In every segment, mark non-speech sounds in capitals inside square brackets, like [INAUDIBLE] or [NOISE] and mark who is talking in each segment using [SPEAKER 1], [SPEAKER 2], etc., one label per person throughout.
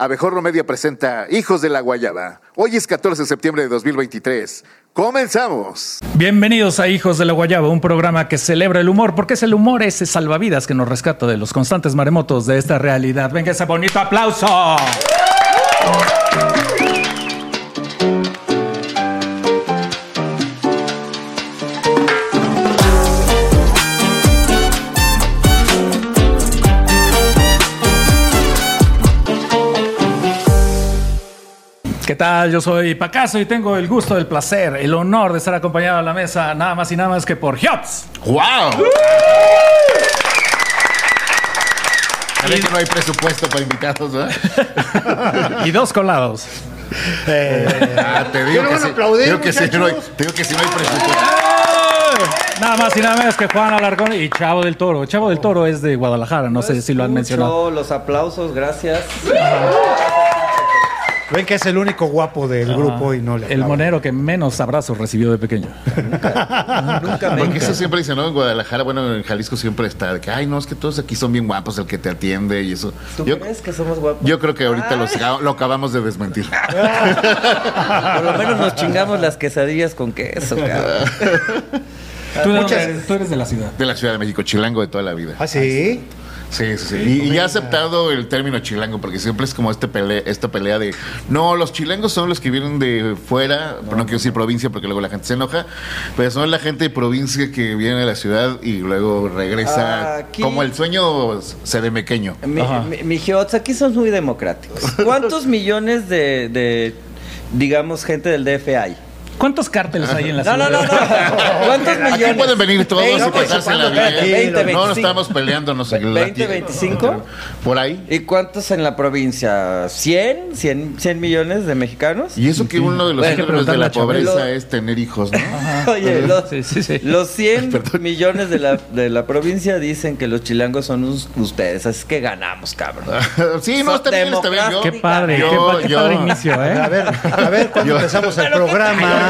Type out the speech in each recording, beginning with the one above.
[SPEAKER 1] Abejorro Media presenta Hijos de la Guayaba. Hoy es 14 de septiembre de 2023. ¡Comenzamos!
[SPEAKER 2] Bienvenidos a Hijos de la Guayaba, un programa que celebra el humor, porque es el humor ese salvavidas que nos rescata de los constantes maremotos de esta realidad. Venga ese bonito aplauso. Tal? Yo soy Pacaso y tengo el gusto, el placer, el honor de estar acompañado a la mesa nada más y nada más que por Hiots.
[SPEAKER 1] ¡Wow! Que no hay presupuesto para invitados, ¿verdad? [LAUGHS]
[SPEAKER 2] y dos colados.
[SPEAKER 1] Ah, te digo
[SPEAKER 3] no
[SPEAKER 1] que
[SPEAKER 3] a aplaudir,
[SPEAKER 1] Digo que sí,
[SPEAKER 3] muchachos?
[SPEAKER 1] no hay- te digo que sí no hay presupuesto.
[SPEAKER 2] Nada más y nada menos que Juan Alarcón y Chavo del Toro. Chavo del Toro es de Guadalajara, no sé si lo han mencionado.
[SPEAKER 4] Los aplausos, gracias.
[SPEAKER 3] Ven que es el único guapo del grupo y no le
[SPEAKER 2] El monero que menos abrazos recibió de pequeño.
[SPEAKER 4] Nunca me
[SPEAKER 1] Porque eso siempre dice, ¿no? En Guadalajara, bueno, en Jalisco siempre está de que, ay, no, es que todos aquí son bien guapos, el que te atiende y eso.
[SPEAKER 4] ¿Tú
[SPEAKER 1] Yo,
[SPEAKER 4] crees que somos guapos?
[SPEAKER 1] yo creo que ahorita los- lo acabamos de desmentir. [LAUGHS]
[SPEAKER 4] Por lo menos nos chingamos las quesadillas con queso, cabrón.
[SPEAKER 2] ¿Tú, de
[SPEAKER 3] Muchas-
[SPEAKER 2] dónde eres? Tú eres de la ciudad.
[SPEAKER 1] De la Ciudad de México, chilango de toda la vida.
[SPEAKER 3] ¿Ah, sí?
[SPEAKER 1] Sí, sí, sí. Y, y he aceptado el término chilango porque siempre es como este pele- esta pelea de no, los chilangos son los que vienen de fuera, no, quiero decir provincia porque luego la gente se enoja, pero son la gente de provincia que viene a la ciudad y luego regresa
[SPEAKER 4] Aquí-
[SPEAKER 1] como el sueño se de mequeño.
[SPEAKER 4] Mi, mi, mi Geots, aquí son muy democráticos. ¿Cuántos millones de, de, digamos, gente del DF hay?
[SPEAKER 2] ¿Cuántos cárteles hay en la
[SPEAKER 4] No,
[SPEAKER 2] ciudad?
[SPEAKER 4] no, no, no. ¿Cuántos millones?
[SPEAKER 1] Aquí pueden venir todos y
[SPEAKER 4] Veinte,
[SPEAKER 1] pasársela bien.
[SPEAKER 4] 20,
[SPEAKER 1] no, no
[SPEAKER 4] 25.
[SPEAKER 1] estamos peleándonos en la
[SPEAKER 4] 20,
[SPEAKER 1] tierra.
[SPEAKER 4] 25.
[SPEAKER 1] Por ahí.
[SPEAKER 4] ¿Y cuántos en la provincia? ¿100? ¿100, 100 millones de mexicanos?
[SPEAKER 1] Y eso que uno de los síndromes de la pobreza es tener hijos, ¿no? [LAUGHS]
[SPEAKER 4] Oye, los,
[SPEAKER 2] Sí, sí, sí.
[SPEAKER 4] los 100 [LAUGHS] millones de la, de la provincia dicen que los chilangos son us- ustedes, así que ganamos, cabrón. [LAUGHS]
[SPEAKER 1] sí, no, está bien, está bien. Yo,
[SPEAKER 2] Qué padre,
[SPEAKER 1] Yo-
[SPEAKER 2] qué, pa- qué
[SPEAKER 1] yo-
[SPEAKER 2] padre inicio, ¿eh?
[SPEAKER 3] A ver, a ver cuando
[SPEAKER 1] Yo-
[SPEAKER 3] empezamos el programa.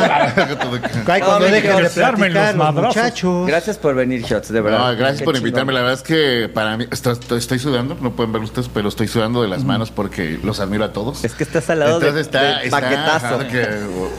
[SPEAKER 3] Ay, cuando
[SPEAKER 4] No,
[SPEAKER 3] de platicar
[SPEAKER 2] los
[SPEAKER 3] los
[SPEAKER 2] madrazos.
[SPEAKER 3] muchachos.
[SPEAKER 4] Gracias por venir, Shots, de verdad.
[SPEAKER 1] No, gracias
[SPEAKER 4] Qué
[SPEAKER 1] por
[SPEAKER 4] chingón.
[SPEAKER 1] invitarme. La verdad es que para mí estoy, sudando, no pueden ver ustedes, pero estoy sudando de las manos porque los admiro a todos.
[SPEAKER 4] Es que estás al lado de,
[SPEAKER 1] está,
[SPEAKER 4] del
[SPEAKER 1] está,
[SPEAKER 4] paquetazo.
[SPEAKER 1] ajá, que,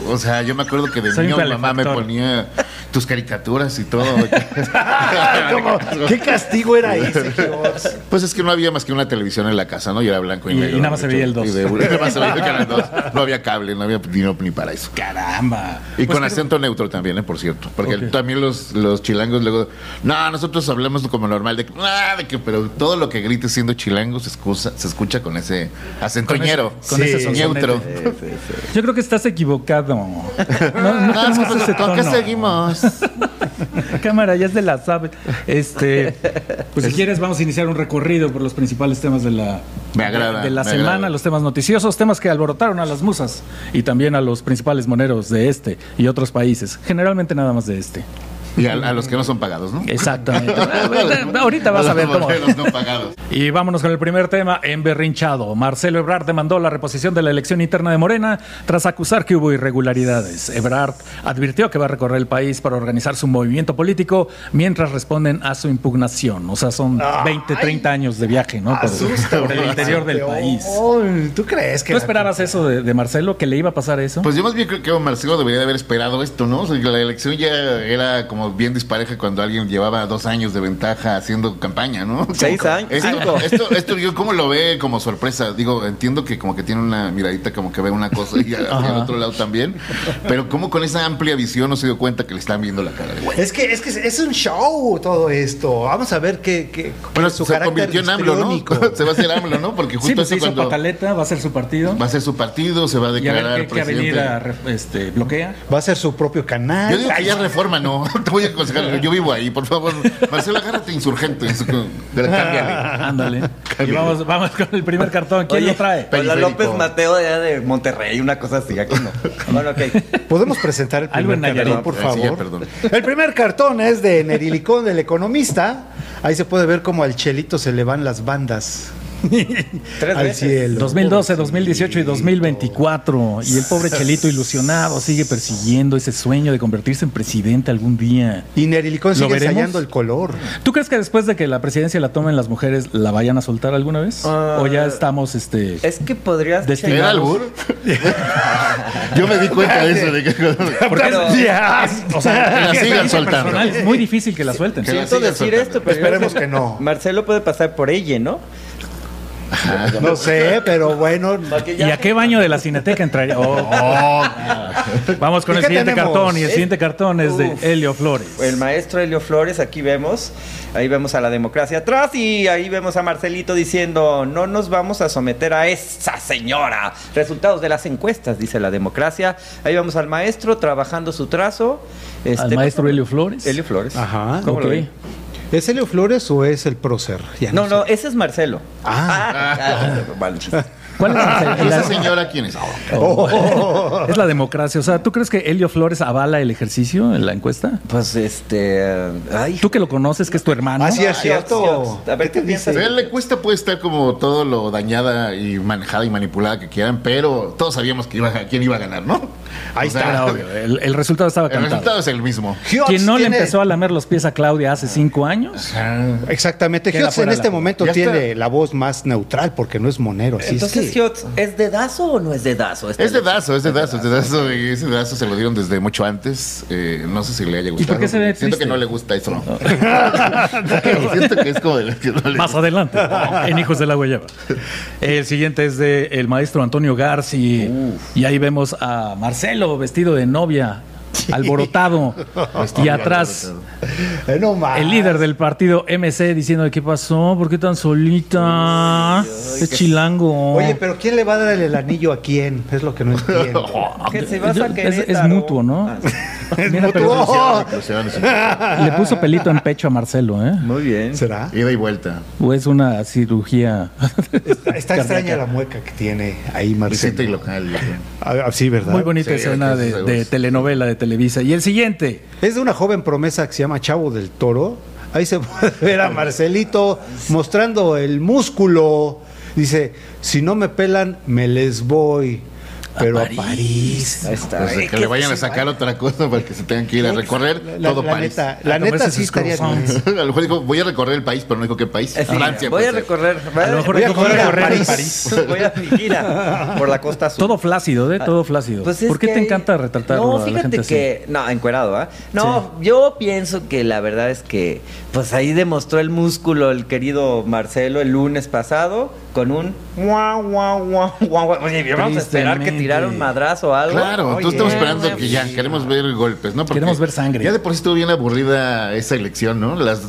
[SPEAKER 1] o, o sea, yo me acuerdo que de
[SPEAKER 2] Soy
[SPEAKER 1] niño mamá me ponía tus caricaturas y todo. [LAUGHS]
[SPEAKER 3] ¿Cómo? ¿Qué castigo era ese, George?
[SPEAKER 1] pues es que no había más que una televisión en la casa, ¿no? Y era blanco y,
[SPEAKER 2] Y- y
[SPEAKER 1] negro.
[SPEAKER 2] nada más se
[SPEAKER 1] de
[SPEAKER 2] veía el dos.
[SPEAKER 1] Y de- nada más se veía el canal 2. [LAUGHS] No había cable, no había dinero ni para eso.
[SPEAKER 2] Caramba.
[SPEAKER 1] Y
[SPEAKER 2] Pues
[SPEAKER 1] con acento neutro también, ¿eh? por cierto. Porque también los, los chilangos luego. No, nosotros hablamos como normal, de, que, "Ah, de que, pero todo lo que grites siendo chilango se escucha, se escucha con ese acento
[SPEAKER 2] Con ese- con ese
[SPEAKER 1] neutro.
[SPEAKER 2] Yo creo que estás equivocado. No, no
[SPEAKER 1] No,
[SPEAKER 2] tenemos
[SPEAKER 1] es que,
[SPEAKER 2] ese
[SPEAKER 1] ¿Con qué
[SPEAKER 2] tono.
[SPEAKER 1] seguimos? [LAUGHS]
[SPEAKER 2] Cámara, ya es de la sabe. Este, pues si quieres vamos a iniciar un recorrido por los principales temas de la
[SPEAKER 1] Me agrada,
[SPEAKER 2] de la
[SPEAKER 1] me
[SPEAKER 2] semana,
[SPEAKER 1] agrada.
[SPEAKER 2] los temas noticiosos, temas que alborotaron a las musas y también a los principales moneros de este y otros países, generalmente nada más de este.
[SPEAKER 1] Y a, a los que no son pagados, ¿no?
[SPEAKER 2] Exactamente. [LAUGHS] Ahorita vas a ver
[SPEAKER 1] Los
[SPEAKER 2] cómo.
[SPEAKER 1] no pagados.
[SPEAKER 2] Y vámonos con el primer tema, emberrinchado. Marcelo Ebrard demandó la reposición de la elección interna de Morena tras acusar que hubo irregularidades. Ebrard advirtió que va a recorrer el país para organizar su movimiento político mientras responden a su impugnación. O sea, son 20, 30 años de viaje, ¿no? Por, por el interior del país.
[SPEAKER 3] ¿Tú crees que
[SPEAKER 2] ¿Tú esperabas eso de, de Marcelo? ¿Que le iba a pasar eso?
[SPEAKER 1] Pues yo más bien creo que Marcelo debería de haber esperado esto, ¿no? O sea, que la elección ya era como bien dispareja cuando alguien llevaba dos años de ventaja haciendo campaña, ¿no?
[SPEAKER 4] Seis años,
[SPEAKER 1] Esto,
[SPEAKER 4] cinco.
[SPEAKER 1] esto, esto, yo cómo lo ve como sorpresa. Digo, entiendo que como que tiene una miradita como que ve una cosa y hacia el otro lado también. Pero cómo con esa amplia visión no se dio cuenta que le están viendo la cara de güey.
[SPEAKER 3] Es que, es que es un show todo esto. Vamos a ver qué. qué
[SPEAKER 1] Bueno,
[SPEAKER 3] su
[SPEAKER 1] se
[SPEAKER 3] carácter
[SPEAKER 1] convirtió en AMLO, ¿no? [LAUGHS] se va a hacer AMLO, ¿no? Porque justo
[SPEAKER 2] sí, pues
[SPEAKER 1] eso
[SPEAKER 2] hizo
[SPEAKER 1] cuando
[SPEAKER 2] pataleta, va a ser su partido.
[SPEAKER 1] va a ser su partido, se va a
[SPEAKER 2] Y a
[SPEAKER 1] declarar
[SPEAKER 2] ver qué, qué
[SPEAKER 1] presidente.
[SPEAKER 2] avenida re- este, bloquea.
[SPEAKER 3] Va a ser su propio canal.
[SPEAKER 1] Yo digo que ya reforma, no. [LAUGHS] Te voy a aconsejar. [LAUGHS] Yo vivo ahí, por favor. Marcelo, agárrate insurgente. Cámbiale.
[SPEAKER 2] Ándale. Y vamos, vamos con el primer cartón. ¿Quién
[SPEAKER 4] Oye,
[SPEAKER 2] lo trae?
[SPEAKER 4] con la
[SPEAKER 1] Periférico.
[SPEAKER 4] López Mateo de, allá de Monterrey, una cosa así, aquí no. [LAUGHS] Bueno, ok.
[SPEAKER 3] ¿Podemos presentar el
[SPEAKER 2] Algo
[SPEAKER 3] primer
[SPEAKER 2] en Nayarit.
[SPEAKER 3] cartón, por
[SPEAKER 1] Sí,
[SPEAKER 3] favor?
[SPEAKER 1] ya, perdón.
[SPEAKER 3] El primer cartón es de Nerilicón, del economista. Ahí se puede ver cómo al Chelito se le van las bandas.
[SPEAKER 4] Tres
[SPEAKER 3] Al
[SPEAKER 4] veces.
[SPEAKER 3] cielo.
[SPEAKER 2] 2012, 2018 y 2024. Y el pobre Chelito ilusionado sigue persiguiendo ese sueño de convertirse en presidente algún día.
[SPEAKER 3] Y Nerilicón
[SPEAKER 2] ¿Lo
[SPEAKER 3] sigue
[SPEAKER 2] veremos?
[SPEAKER 3] ensayando el color.
[SPEAKER 2] ¿Tú crees que después de que la presidencia la tomen las mujeres, la vayan a soltar alguna vez?
[SPEAKER 4] Ah,
[SPEAKER 2] ¿O ya estamos, este...
[SPEAKER 4] Es que podrías...
[SPEAKER 1] ¿Era albur? [LAUGHS] Yo me di cuenta de eso. De que,
[SPEAKER 2] Porque
[SPEAKER 4] Pero-
[SPEAKER 2] es- o sea,
[SPEAKER 1] Que la sigan soltando.
[SPEAKER 2] personal Es muy difícil que la suelten.
[SPEAKER 1] Que
[SPEAKER 4] Siento decir
[SPEAKER 1] soltando.
[SPEAKER 4] esto, pero
[SPEAKER 3] Esperemos que no.
[SPEAKER 4] Marcelo puede pasar por ella, ¿no?
[SPEAKER 3] No sé, pero bueno.
[SPEAKER 2] ¿Y a qué baño de la cineteca entraría? Oh. [LAUGHS] Vamos con
[SPEAKER 3] ¿Y
[SPEAKER 2] el siguiente
[SPEAKER 3] tenemos?
[SPEAKER 2] cartón. Y el siguiente cartón es de. Helio Flores.
[SPEAKER 4] El maestro Helio Flores, aquí vemos, ahí vemos a la democracia atrás y ahí vemos a Marcelito diciendo, no nos vamos a someter a esa señora. Resultados de las encuestas, dice la democracia. Ahí vemos al maestro trabajando su trazo. Este,
[SPEAKER 2] Al maestro Helio Flores.
[SPEAKER 4] Helio Flores.
[SPEAKER 3] Ajá.
[SPEAKER 4] ¿Cómo lo
[SPEAKER 2] Ok.
[SPEAKER 4] ven?
[SPEAKER 3] ¿Es Helio Flores o es el prócer? Ya
[SPEAKER 4] No, no, ese es Marcelo.
[SPEAKER 3] Ah.
[SPEAKER 4] ah, [LAUGHS] chiste.
[SPEAKER 2] ¿Cuál es
[SPEAKER 1] ¿Y
[SPEAKER 2] la,
[SPEAKER 1] esa señora quién es?
[SPEAKER 2] es la democracia? O sea, ¿tú crees que Helio Flores avala el ejercicio en la encuesta?
[SPEAKER 4] Pues este. Ay.
[SPEAKER 2] Tú que lo conoces, que es tu hermano.
[SPEAKER 3] Ah, sí, es cierto.
[SPEAKER 4] A ver qué piensas.
[SPEAKER 1] Pero la encuesta puede estar como todo lo dañada y manejada y manipulada que quieran, pero todos sabíamos que iba, a- quién iba a ganar, ¿no?
[SPEAKER 3] Ahí
[SPEAKER 1] O sea,
[SPEAKER 3] está.
[SPEAKER 2] Obvio, [LAUGHS] El, el resultado estaba
[SPEAKER 1] El
[SPEAKER 2] cantado.
[SPEAKER 1] resultado es el mismo.
[SPEAKER 3] Hiots
[SPEAKER 2] Quien no le empezó a lamer los pies a Claudia hace cinco años,
[SPEAKER 3] Exactamente. Hiots en este
[SPEAKER 2] la-
[SPEAKER 3] momento tiene la voz más neutral porque no es monero. Así es
[SPEAKER 4] Entonces, ¿es dedazo o no es dedazo? Esta
[SPEAKER 1] Es de
[SPEAKER 4] elección?
[SPEAKER 1] Dazo, es de Dazo, es de Dazo, y ese Dazo se lo dieron desde mucho antes. eh, no sé si le haya gustado.
[SPEAKER 2] por qué se ve
[SPEAKER 1] Siento
[SPEAKER 2] triste?
[SPEAKER 1] que no le gusta eso. [LAUGHS] Siento que es como de que no le
[SPEAKER 2] más adelante, en Hijos de la Guayaba. El siguiente es de el maestro Antonio Garci. Y ahí vemos a Marcelo vestido de novia, alborotado. y atrás,
[SPEAKER 3] Eh, no más.
[SPEAKER 2] el líder del partido MC diciendo: ¿Qué pasó? ¿Por qué tan solita? Es chilango.
[SPEAKER 3] Oye, pero ¿quién le va a dar el anillo a quién? Es lo que no entiendo. [LAUGHS]
[SPEAKER 4] Que a
[SPEAKER 2] Es- mutuo, ¿no?
[SPEAKER 4] Ah,
[SPEAKER 2] Mira, pero le puso pelito en pecho a Marcelo, ¿eh?
[SPEAKER 4] Muy bien.
[SPEAKER 3] ¿Será?
[SPEAKER 1] Ida y vuelta.
[SPEAKER 2] ¿O es una cirugía?
[SPEAKER 3] Está, está [LAUGHS] extraña la mueca que tiene ahí
[SPEAKER 1] Visita y
[SPEAKER 3] Marcelo.
[SPEAKER 1] local.
[SPEAKER 3] Ah, ah, sí, ¿verdad?
[SPEAKER 2] Muy bonita
[SPEAKER 1] Sí,
[SPEAKER 2] escena de, de telenovela de Televisa. Y el siguiente.
[SPEAKER 3] Es de una joven promesa que se llama Chavo del Toro. Ahí se [LAUGHS] puede ver a Marcelito mostrando el músculo. Dice, si no me pelan, me les voy. Pero a París.
[SPEAKER 4] Ahí está.
[SPEAKER 1] Pues, que le vayan a sacar otra cosa para que se tengan que ir a recorrer
[SPEAKER 3] La,
[SPEAKER 1] todo
[SPEAKER 3] la
[SPEAKER 1] París.
[SPEAKER 3] neta, la
[SPEAKER 2] A
[SPEAKER 3] neta sí estaría [LAUGHS]
[SPEAKER 1] a lo mejor dijo, voy a recorrer el país, pero no dijo qué país.
[SPEAKER 4] Eh, sí,
[SPEAKER 1] Francia.
[SPEAKER 4] voy a
[SPEAKER 1] pues,
[SPEAKER 4] recorrer.
[SPEAKER 2] A lo mejor
[SPEAKER 3] Voy a
[SPEAKER 2] dijo,
[SPEAKER 3] correr
[SPEAKER 2] "Voy a
[SPEAKER 3] a
[SPEAKER 2] correr en
[SPEAKER 3] París".
[SPEAKER 2] París. [LAUGHS]
[SPEAKER 4] Voy a mi gira por la costa sur.
[SPEAKER 2] Todo flácido, ¿eh? Todo flácido.
[SPEAKER 4] Pues es
[SPEAKER 2] ¿Por qué
[SPEAKER 4] que
[SPEAKER 2] te
[SPEAKER 4] hay-
[SPEAKER 2] encanta retratar
[SPEAKER 4] No,
[SPEAKER 2] a la
[SPEAKER 4] fíjate
[SPEAKER 2] gente así?
[SPEAKER 4] que. No, encuerado, ¿ah? No, yo pienso que la verdad es que. Pues ahí demostró el músculo el querido Marcelo el lunes pasado con un. Guau, guau, guau, guau, guau. Oye, vamos a esperar que Tirara un madrazo o algo.
[SPEAKER 1] Claro,
[SPEAKER 4] Oye,
[SPEAKER 1] entonces estamos esperando que ya queremos ver golpes, ¿no?
[SPEAKER 2] Queremos ver sangre.
[SPEAKER 1] Ya de por sí estuvo bien aburrida esa elección, ¿no? Las,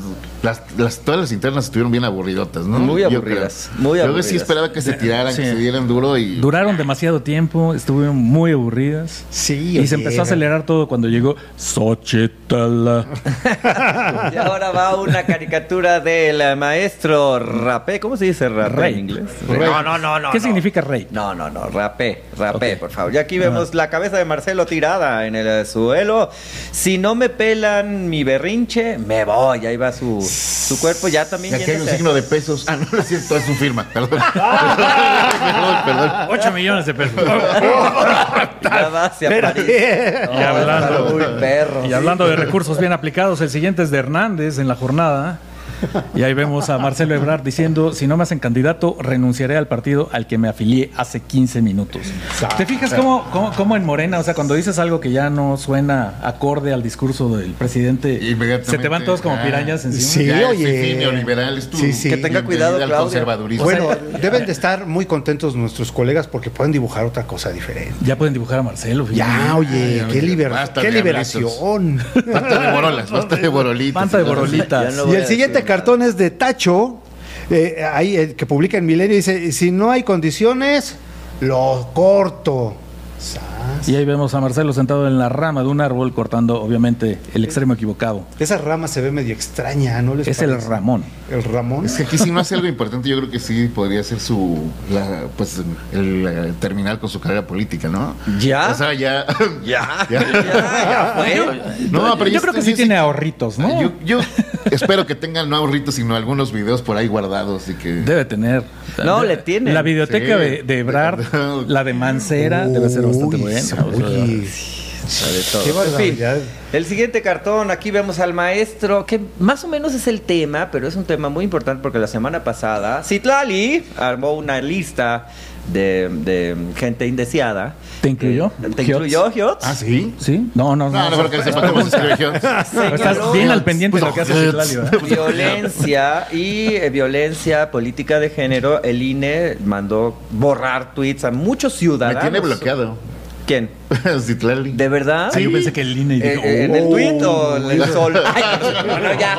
[SPEAKER 1] las, las- todas las internas estuvieron bien aburridotas, ¿no?
[SPEAKER 4] Muy
[SPEAKER 1] Yo
[SPEAKER 4] aburridas,
[SPEAKER 1] creo.
[SPEAKER 4] muy
[SPEAKER 1] Yo
[SPEAKER 4] aburridas.
[SPEAKER 1] sí esperaba que se tiraran,
[SPEAKER 2] Sí.
[SPEAKER 1] que se dieran duro y.
[SPEAKER 2] Duraron demasiado tiempo, estuvieron muy aburridas.
[SPEAKER 3] Sí,
[SPEAKER 2] Y se empezó a acelerar todo cuando llegó Xochitl. [LAUGHS]
[SPEAKER 4] Y ahora va una caricatura del maestro Rapé. ¿Cómo se dice Rapé
[SPEAKER 2] Rey.
[SPEAKER 4] en inglés?
[SPEAKER 1] Rey.
[SPEAKER 4] No, no, no, no.
[SPEAKER 2] ¿Qué
[SPEAKER 4] no.
[SPEAKER 2] significa rey?
[SPEAKER 4] No, no, no, rapé, rapé, por favor. Y aquí vemos la cabeza de Marcelo tirada en el eh, suelo. Si no me pelan mi berrinche, me voy. Ahí va su, su cuerpo ya
[SPEAKER 1] Y
[SPEAKER 4] también.
[SPEAKER 1] aquí hay un signo de pesos. Ah, no, no es cierto, es su firma. Perdón. [LAUGHS] perdón, perdón.
[SPEAKER 2] 8 millones de pesos.
[SPEAKER 4] Ya va hacia. París.
[SPEAKER 2] Y hablando-
[SPEAKER 4] Uy, perro.
[SPEAKER 2] Y
[SPEAKER 4] sí.
[SPEAKER 2] hablando de recursos bien aplicados, el siguiente es de Hernández en la jornada. [LAUGHS] Y ahí vemos a Marcelo Ebrard diciendo, si no me hacen candidato, renunciaré al partido al que me afilié hace 15 minutos. ¿Te fijas cómo, cómo, cómo en Morena, o sea, cuando dices algo que ya no suena acorde al discurso del presidente, se te van todos como
[SPEAKER 1] ah,
[SPEAKER 2] pirañas encima?
[SPEAKER 3] Sí,
[SPEAKER 1] Ya,
[SPEAKER 3] oye.
[SPEAKER 1] fifí neoliberal es tu
[SPEAKER 3] Sí, sí.
[SPEAKER 4] Que tenga cuidado,
[SPEAKER 1] al
[SPEAKER 4] Claudia.
[SPEAKER 1] conservadurismo.
[SPEAKER 3] Bueno, deben de estar muy contentos nuestros colegas porque pueden dibujar otra cosa diferente.
[SPEAKER 2] Ya pueden dibujar a Marcelo. fíjate.
[SPEAKER 3] Ya, oye, qué, liberación.
[SPEAKER 1] Basta de borolas, basta de borolitas.
[SPEAKER 2] Basta de borolitas.
[SPEAKER 4] Ya no
[SPEAKER 3] y el siguiente
[SPEAKER 4] decir
[SPEAKER 3] cartón es de Tacho, eh, ahí, eh, que publica en Milenio, dice, si no hay condiciones, lo corto. Ramas.
[SPEAKER 2] Y ahí vemos a Marcelo sentado en la rama de un árbol cortando, obviamente, el extremo equivocado.
[SPEAKER 3] Esa rama se ve medio extraña, ¿no les
[SPEAKER 2] Es el? Ramón.
[SPEAKER 3] El Ramón.
[SPEAKER 1] Es que aquí si no hace algo importante, yo creo que sí podría ser su, la, pues, el, terminar con su carrera política, ¿no?
[SPEAKER 4] ¿Ya?
[SPEAKER 1] O sea, ya. [LAUGHS] [LAUGHS]
[SPEAKER 4] Ya,
[SPEAKER 1] Ya.
[SPEAKER 4] ya.
[SPEAKER 1] No, pero
[SPEAKER 2] yo creo que sí tiene ahorritos, ¿no?
[SPEAKER 1] Yo, yo espero que tengan no ahorritos, sino algunos videos por ahí guardados y que.
[SPEAKER 2] Debe tener.
[SPEAKER 4] No, le tiene.
[SPEAKER 2] La videoteca
[SPEAKER 1] Sí.
[SPEAKER 2] de, de Ebrard, [LAUGHS] la de Mancera, debe ser bastante buena. Sea,
[SPEAKER 3] Oye, qué
[SPEAKER 4] En fin,
[SPEAKER 3] barbaridad.
[SPEAKER 4] el siguiente cartón, aquí vemos al maestro, que más o menos es el tema, pero es un tema muy importante porque la semana pasada Citlali armó una lista de, de gente indeseada.
[SPEAKER 2] ¿Te incluyó?
[SPEAKER 4] Eh, ¿Te incluyó, Giotz?
[SPEAKER 1] Ah, sí.
[SPEAKER 2] ¿Sí? No, no, no.
[SPEAKER 1] No, no, que sepa cómo se escribe.
[SPEAKER 2] Estás bien al pendiente de lo que hace Citlali, ¿verdad? [LAUGHS]
[SPEAKER 4] Violencia y eh, violencia política de género. El INE mandó borrar tweets a muchos
[SPEAKER 1] Me
[SPEAKER 4] ciudadanos.
[SPEAKER 1] tiene bloqueado.
[SPEAKER 4] ¿Quién? [LAUGHS]
[SPEAKER 1] Citlali.
[SPEAKER 4] ¿De verdad?
[SPEAKER 2] Ah, yo pensé que el INE
[SPEAKER 4] Eh,
[SPEAKER 2] dijo,
[SPEAKER 4] eh, ¿En el
[SPEAKER 2] "Oh".
[SPEAKER 4] tweet o en el sol? [LAUGHS] Ay, no, no, ya.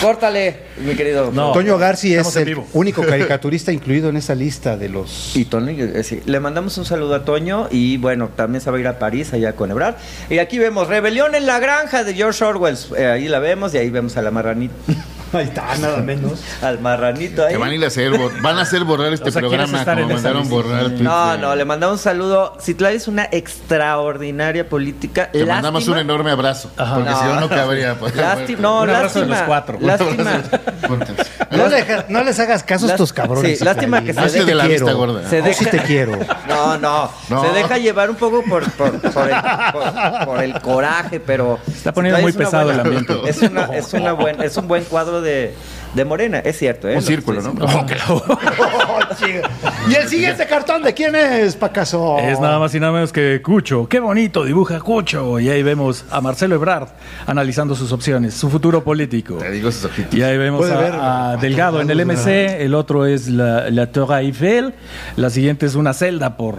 [SPEAKER 4] Córtale, mi querido.
[SPEAKER 2] No.
[SPEAKER 3] Toño Garci es el
[SPEAKER 2] vivo.
[SPEAKER 3] único caricaturista incluido en esa lista de los.
[SPEAKER 4] Y Toño, eh, sí. le mandamos un saludo a Toño y bueno, también se va a ir a París allá con Ebrard. Y aquí vemos Rebelión en la granja de George Orwell. Eh, ahí la vemos y ahí vemos a la marranita. [LAUGHS]
[SPEAKER 3] Ahí está, nada menos.
[SPEAKER 4] al marranito ahí.
[SPEAKER 1] Que van a ir a hacer, bo- van a hacer borrar este [LAUGHS]
[SPEAKER 2] O sea, ¿quieres
[SPEAKER 1] programa
[SPEAKER 2] estar
[SPEAKER 1] como mandaron borrar
[SPEAKER 4] No,
[SPEAKER 1] de-
[SPEAKER 4] no, le mandamos un saludo. Citlali es una extraordinaria política.
[SPEAKER 1] Te mandamos un enorme abrazo.
[SPEAKER 2] Ajá.
[SPEAKER 1] Porque si no, no cabría. [LAUGHS] pues,
[SPEAKER 4] Lástima, no,
[SPEAKER 2] Un abrazo de los cuatro.
[SPEAKER 4] Lástima.
[SPEAKER 3] No, le- no les hagas caso a estos cabrones.
[SPEAKER 4] sí, lástima que se deje
[SPEAKER 3] te
[SPEAKER 1] la vista gorda.
[SPEAKER 4] Se
[SPEAKER 3] Yo sí
[SPEAKER 4] deja-
[SPEAKER 3] te quiero.
[SPEAKER 4] No, no,
[SPEAKER 1] No.
[SPEAKER 4] Se deja llevar un poco por, por, por el, por- por el coraje, pero.
[SPEAKER 2] Está poniendo muy pesado
[SPEAKER 4] buena-
[SPEAKER 2] el ambiente.
[SPEAKER 4] Es, una, es, una buen, es un buen cuadro de, de Morena, es cierto, ¿eh?
[SPEAKER 1] Un círculo, ¿no? [LAUGHS]
[SPEAKER 3] Oh, chica. [LAUGHS] y el siguiente cartón de quién es, Pacaso.
[SPEAKER 2] Es nada más y nada menos que Cucho. Qué bonito dibuja Cucho. Y ahí vemos a Marcelo Ebrard analizando sus opciones, su futuro político.
[SPEAKER 1] Te digo ojitos.
[SPEAKER 2] Y ahí vemos
[SPEAKER 3] ver,
[SPEAKER 2] a, a. Delgado en el MC, el otro es la, la Torre Eiffel, la siguiente es una celda por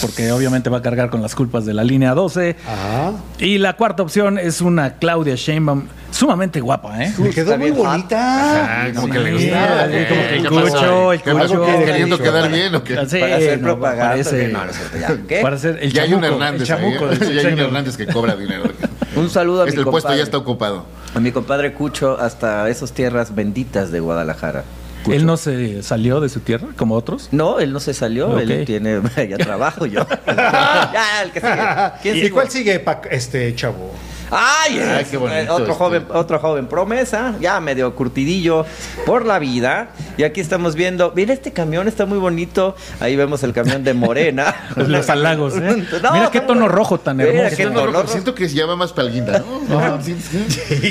[SPEAKER 2] porque obviamente va a cargar con las culpas de la línea 12.
[SPEAKER 3] Ah,
[SPEAKER 2] Y la cuarta opción es una Claudia Sheinbaum sumamente guapa, ¿eh?
[SPEAKER 3] me quedó muy bonita.
[SPEAKER 1] Como que le gustaba.
[SPEAKER 2] sí, como que el
[SPEAKER 1] ¿Qué
[SPEAKER 2] cucho, el cucho.
[SPEAKER 1] ¿Qué- ¿Queriendo
[SPEAKER 3] Cucho.
[SPEAKER 1] quedar bien o qué?
[SPEAKER 2] Sí,
[SPEAKER 4] Para hacer
[SPEAKER 2] no,
[SPEAKER 4] propaganda.
[SPEAKER 2] parece-
[SPEAKER 4] No, no es cierto, ya. ¿Qué?
[SPEAKER 2] Parece el
[SPEAKER 1] Ya hay un
[SPEAKER 2] chamuco,
[SPEAKER 1] Hernández
[SPEAKER 2] el
[SPEAKER 1] ahí,
[SPEAKER 2] chamuco
[SPEAKER 1] ¿eh?
[SPEAKER 2] del
[SPEAKER 1] Ya hay un. Hernández que cobra dinero. [LAUGHS]
[SPEAKER 4] Un saludo a mi
[SPEAKER 1] Este, el puesto
[SPEAKER 4] compadre.
[SPEAKER 1] ya está ocupado.
[SPEAKER 4] A mi compadre Cucho hasta esas tierras benditas de Guadalajara.
[SPEAKER 2] Él no se salió de su tierra como otros.
[SPEAKER 4] No, él no se salió, él tiene [LAUGHS] ya trabajo yo. [LAUGHS] ya, el que sigue. ¿Quién
[SPEAKER 3] ¿Y
[SPEAKER 4] sigue?
[SPEAKER 3] cuál sigue, Pac- este chavo?
[SPEAKER 4] Ay,
[SPEAKER 1] Ay,
[SPEAKER 4] es-
[SPEAKER 1] qué bonito
[SPEAKER 4] otro
[SPEAKER 1] este.
[SPEAKER 4] joven, otro joven promesa, ya medio curtidillo por la vida. Y aquí estamos viendo, mira este camión está muy bonito. Ahí vemos el camión de Morena. [LAUGHS]
[SPEAKER 2] Los halagos, ¿eh?
[SPEAKER 4] No,
[SPEAKER 2] Mira qué tono rojo tan
[SPEAKER 4] Mira
[SPEAKER 2] hermoso.
[SPEAKER 4] qué tono rojo.
[SPEAKER 1] siento que se llama más palguinda, ¿no? [LAUGHS] Sí.